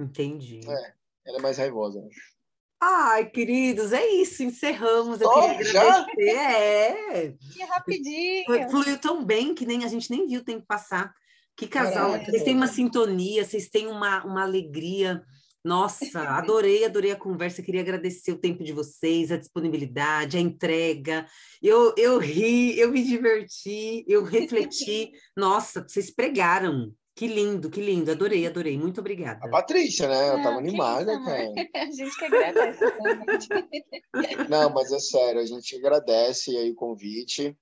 Entendi. É. Ela é mais raivosa. acho. Ai, queridos, é isso. Encerramos. Eu Só? queria Já? agradecer. É. Que rapidinho. Foi- Fluiu tão bem que nem a gente nem viu o tempo passar. Que casal. Caraca, vocês têm uma sintonia, vocês têm uma, uma alegria. Nossa, adorei, adorei a conversa. Queria agradecer o tempo de vocês, a disponibilidade, a entrega. Eu, eu ri, eu me diverti, eu refleti. Nossa, vocês pregaram. Que lindo, que lindo. Adorei, adorei. Muito A obrigada. Patrícia, né? Ela Ah, tava animada, isso, cara. A gente que agradece. Não, mas é sério, a gente agradece aí o convite.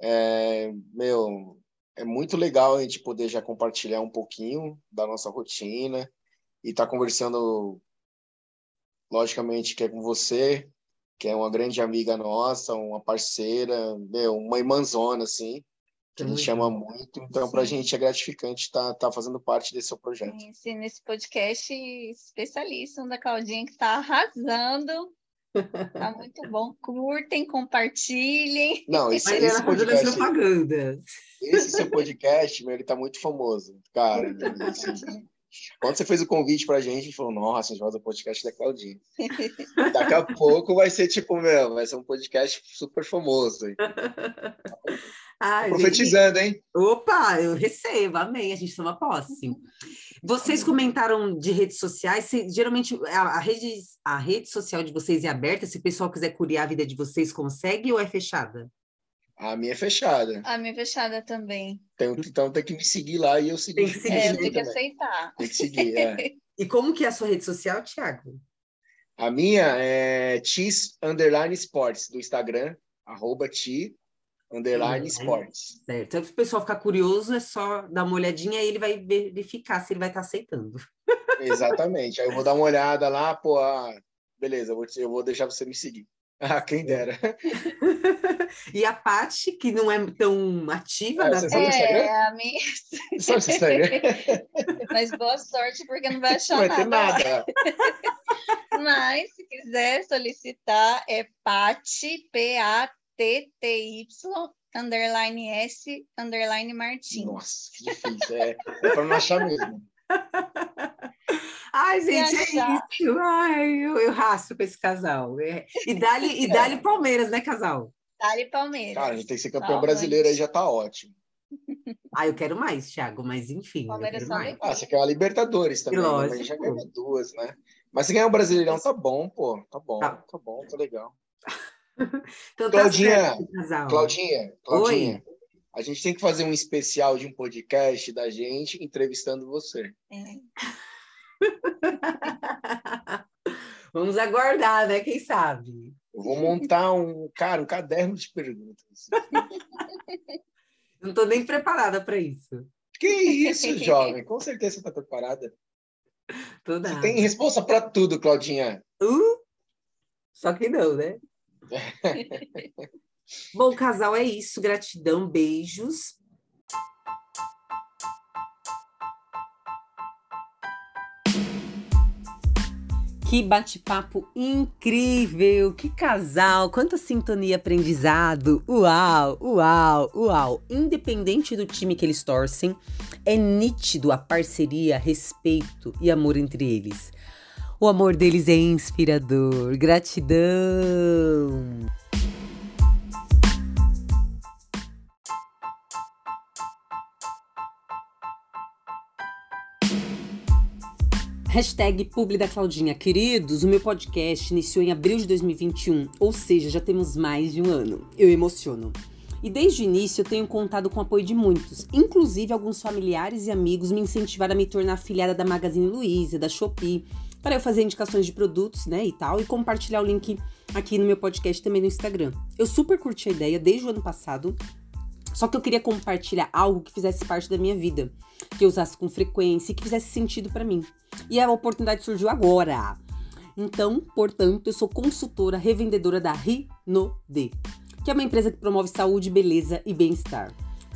É, meu, é muito legal a gente poder já compartilhar um pouquinho da nossa rotina e estar conversando, logicamente, que é com você, que é uma grande amiga nossa, uma parceira, meu, uma irmãzona, assim, que a gente ama muito. Então, para a gente é gratificante estar tá, fazendo parte desse seu projeto. Sim, nesse podcast especialíssimo da Claudinha que está arrasando. Tá muito bom. Curtem, compartilhem. Não, esse, Mas esse podcast, propagandas. esse seu podcast, meu, ele tá muito famoso. Cara, assim, quando você fez o convite pra gente, a gente falou, nossa, a gente vai fazer o podcast da Claudinha. Daqui a pouco vai ser tipo, meu, vai ser um podcast super famoso. Ai, gente, Profetizando, hein? Opa, eu recebo, amém, a gente toma posse. Vocês comentaram de redes sociais, se- geralmente a, a rede, a rede social de vocês é aberta, se o pessoal quiser curiar a vida de vocês, consegue ou é fechada? A minha é fechada. A minha fechada também. Tem- então tem que me seguir lá e eu seguir. Tem que seguir. É, tenho que aceitar. Tem que seguir, é. E como que é a sua rede social, Thiago? A minha é Tis Underline Sports, do Instagram, arroba Ti Underline Hum, Sports. Certo. Então, se o pessoal ficar curioso, é só dar uma olhadinha e ele vai verificar se ele vai estar aceitando. Exatamente. Aí eu vou dar uma olhada lá, pô, ah, beleza, eu vou, eu vou deixar você me seguir. Ah, quem dera. e a Paty, que não é tão ativa É, você sabe redes Instagram? É, a minha. Instagram? Mas boa sorte, porque não vai Não achar vai ter nada. lá. nada. Mas, se quiser solicitar, é Pati, P-A-T-T-Y, underline S, underline Martins. Nossa, que difícil. É, é para não achar mesmo. Ai, gente, é isso. Ai, eu, eu raspo com esse casal. É. E dá-lhe e dá Palmeiras, né, casal? Dali Palmeiras. Cara, a gente tem que ser campeão Calma, brasileiro aí já tá ótimo. Ah, eu quero mais, Thiago, mas enfim. Palmeiras mais. Ah, você quer uma Libertadores também, né? Lógico. mas a gente já ganhou duas, né? Mas se ganhar um Brasileirão, tá bom, pô. Tá bom, Tá. tá, bom, tá legal. Então, tá Claudinha. Claudinha, Claudinha, a gente tem que fazer um especial de um podcast da gente entrevistando você. É. Vamos aguardar, né? Quem sabe? Eu vou montar um, cara, um caderno de perguntas. Não tô nem preparada para isso. Que isso, jovem? Com certeza você tá preparada. Tô Você tem resposta para tudo, Claudinha. Uh, só que não, né? Bom, casal, é isso. Gratidão, beijos. Que bate-papo incrível! Que casal! Quanta sintonia aprendizado! Uau, uau, uau! Independente do time que eles torcem, é nítido a parceria, respeito e amor entre eles. O amor deles é inspirador. Gratidão! Hashtag Publi da Claudinha. Queridos, o meu podcast iniciou em abril de 2021, ou seja, já temos mais de um ano. Eu emociono. E desde o início eu tenho contado com o apoio de muitos, inclusive alguns familiares e amigos me incentivaram a me tornar afiliada da Magazine Luiza, da Shopee, para eu fazer indicações de produtos, né, e tal, e compartilhar o link aqui no meu podcast também no Instagram. Eu super curti a ideia desde o ano passado, só que eu queria compartilhar algo que fizesse parte da minha vida, que eu usasse com frequência e que fizesse sentido para mim. E a oportunidade surgiu agora. Então, portanto, eu sou consultora revendedora da Rinode, que é uma empresa que promove saúde, beleza e bem-estar.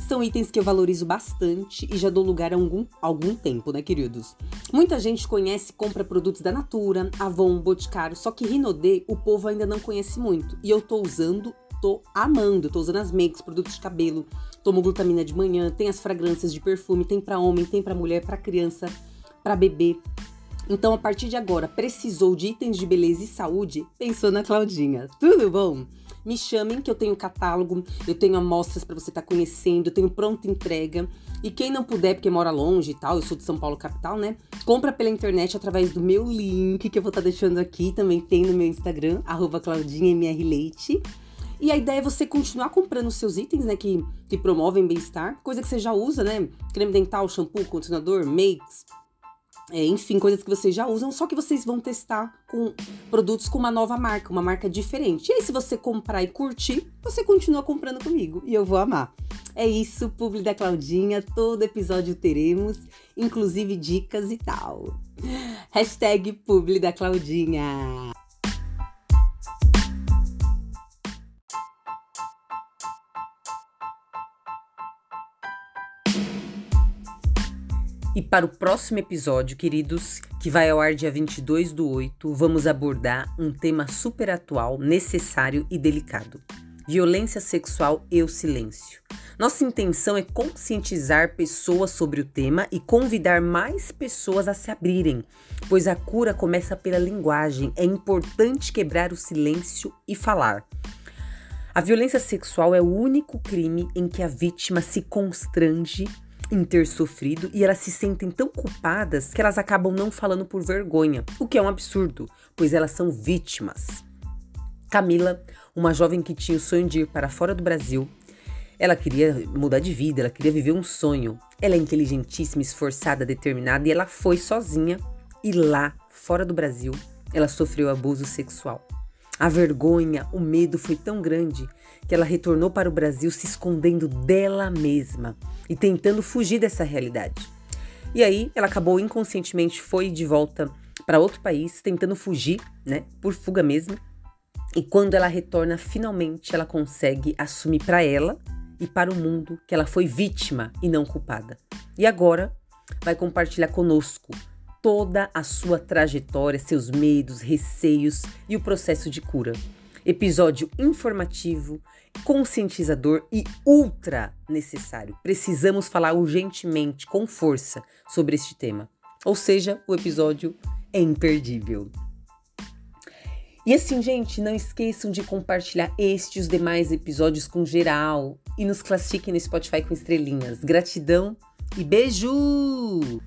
São itens que eu valorizo bastante e já dou lugar há algum, algum tempo, né, queridos? Muita gente conhece e compra produtos da Natura, Avon, Boticário, só que Rinode o povo ainda não conhece muito. E eu tô usando, tô amando. Tô usando as makes, produtos de cabelo, tomo glutamina de manhã, tem as fragrâncias de perfume, tem para homem, tem para mulher, para criança, para bebê. Então, a partir de agora, precisou de itens de beleza e saúde? Pensou na Claudinha. Tudo bom? Me chamem que eu tenho catálogo, eu tenho amostras para você estar tá conhecendo, eu tenho pronta entrega. E quem não puder, porque mora longe e tal, eu sou de São Paulo capital, né? Compra pela internet através do meu link que eu vou estar tá deixando aqui, também tem no meu Instagram, claudinhamrleite. E a ideia é você continuar comprando os seus itens, né, que, que promovem bem-estar, coisa que você já usa, né? Creme dental, shampoo, condicionador, makes, é, enfim, coisas que vocês já usam, só que vocês vão testar com produtos com uma nova marca, uma marca diferente. E aí, se você comprar e curtir, você continua comprando comigo e eu vou amar. É isso, publi da Claudinha, todo episódio teremos, inclusive dicas e tal. Hashtag publi da Claudinha. E para o próximo episódio, queridos, que vai ao ar dia 22 do 8, vamos abordar um tema super atual, necessário e delicado: violência sexual e o silêncio. Nossa intenção é conscientizar pessoas sobre o tema e convidar mais pessoas a se abrirem, pois a cura começa pela linguagem. É importante quebrar o silêncio e falar. A violência sexual é o único crime em que a vítima se constrange em ter sofrido e elas se sentem tão culpadas que elas acabam não falando por vergonha, o que é um absurdo, pois elas são vítimas. Camila, uma jovem que tinha o sonho de ir para fora do Brasil, ela queria mudar de vida, ela queria viver um sonho. Ela é inteligentíssima, esforçada, determinada e ela foi sozinha e lá, fora do Brasil, ela sofreu abuso sexual. A vergonha, o medo foi tão grande que ela retornou para o Brasil se escondendo dela mesma e tentando fugir dessa realidade. E aí ela acabou inconscientemente foi de volta para outro país, tentando fugir, né, por fuga mesmo. E quando ela retorna, finalmente ela consegue assumir para ela e para o mundo que ela foi vítima e não culpada. E agora vai compartilhar conosco toda a sua trajetória, seus medos, receios e o processo de cura. Episódio informativo, conscientizador e ultra necessário. Precisamos falar urgentemente, com força, sobre este tema. Ou seja, o episódio é imperdível. E assim, gente, não esqueçam de compartilhar este e os demais episódios com geral e nos classifiquem no Spotify com estrelinhas. Gratidão e beijo!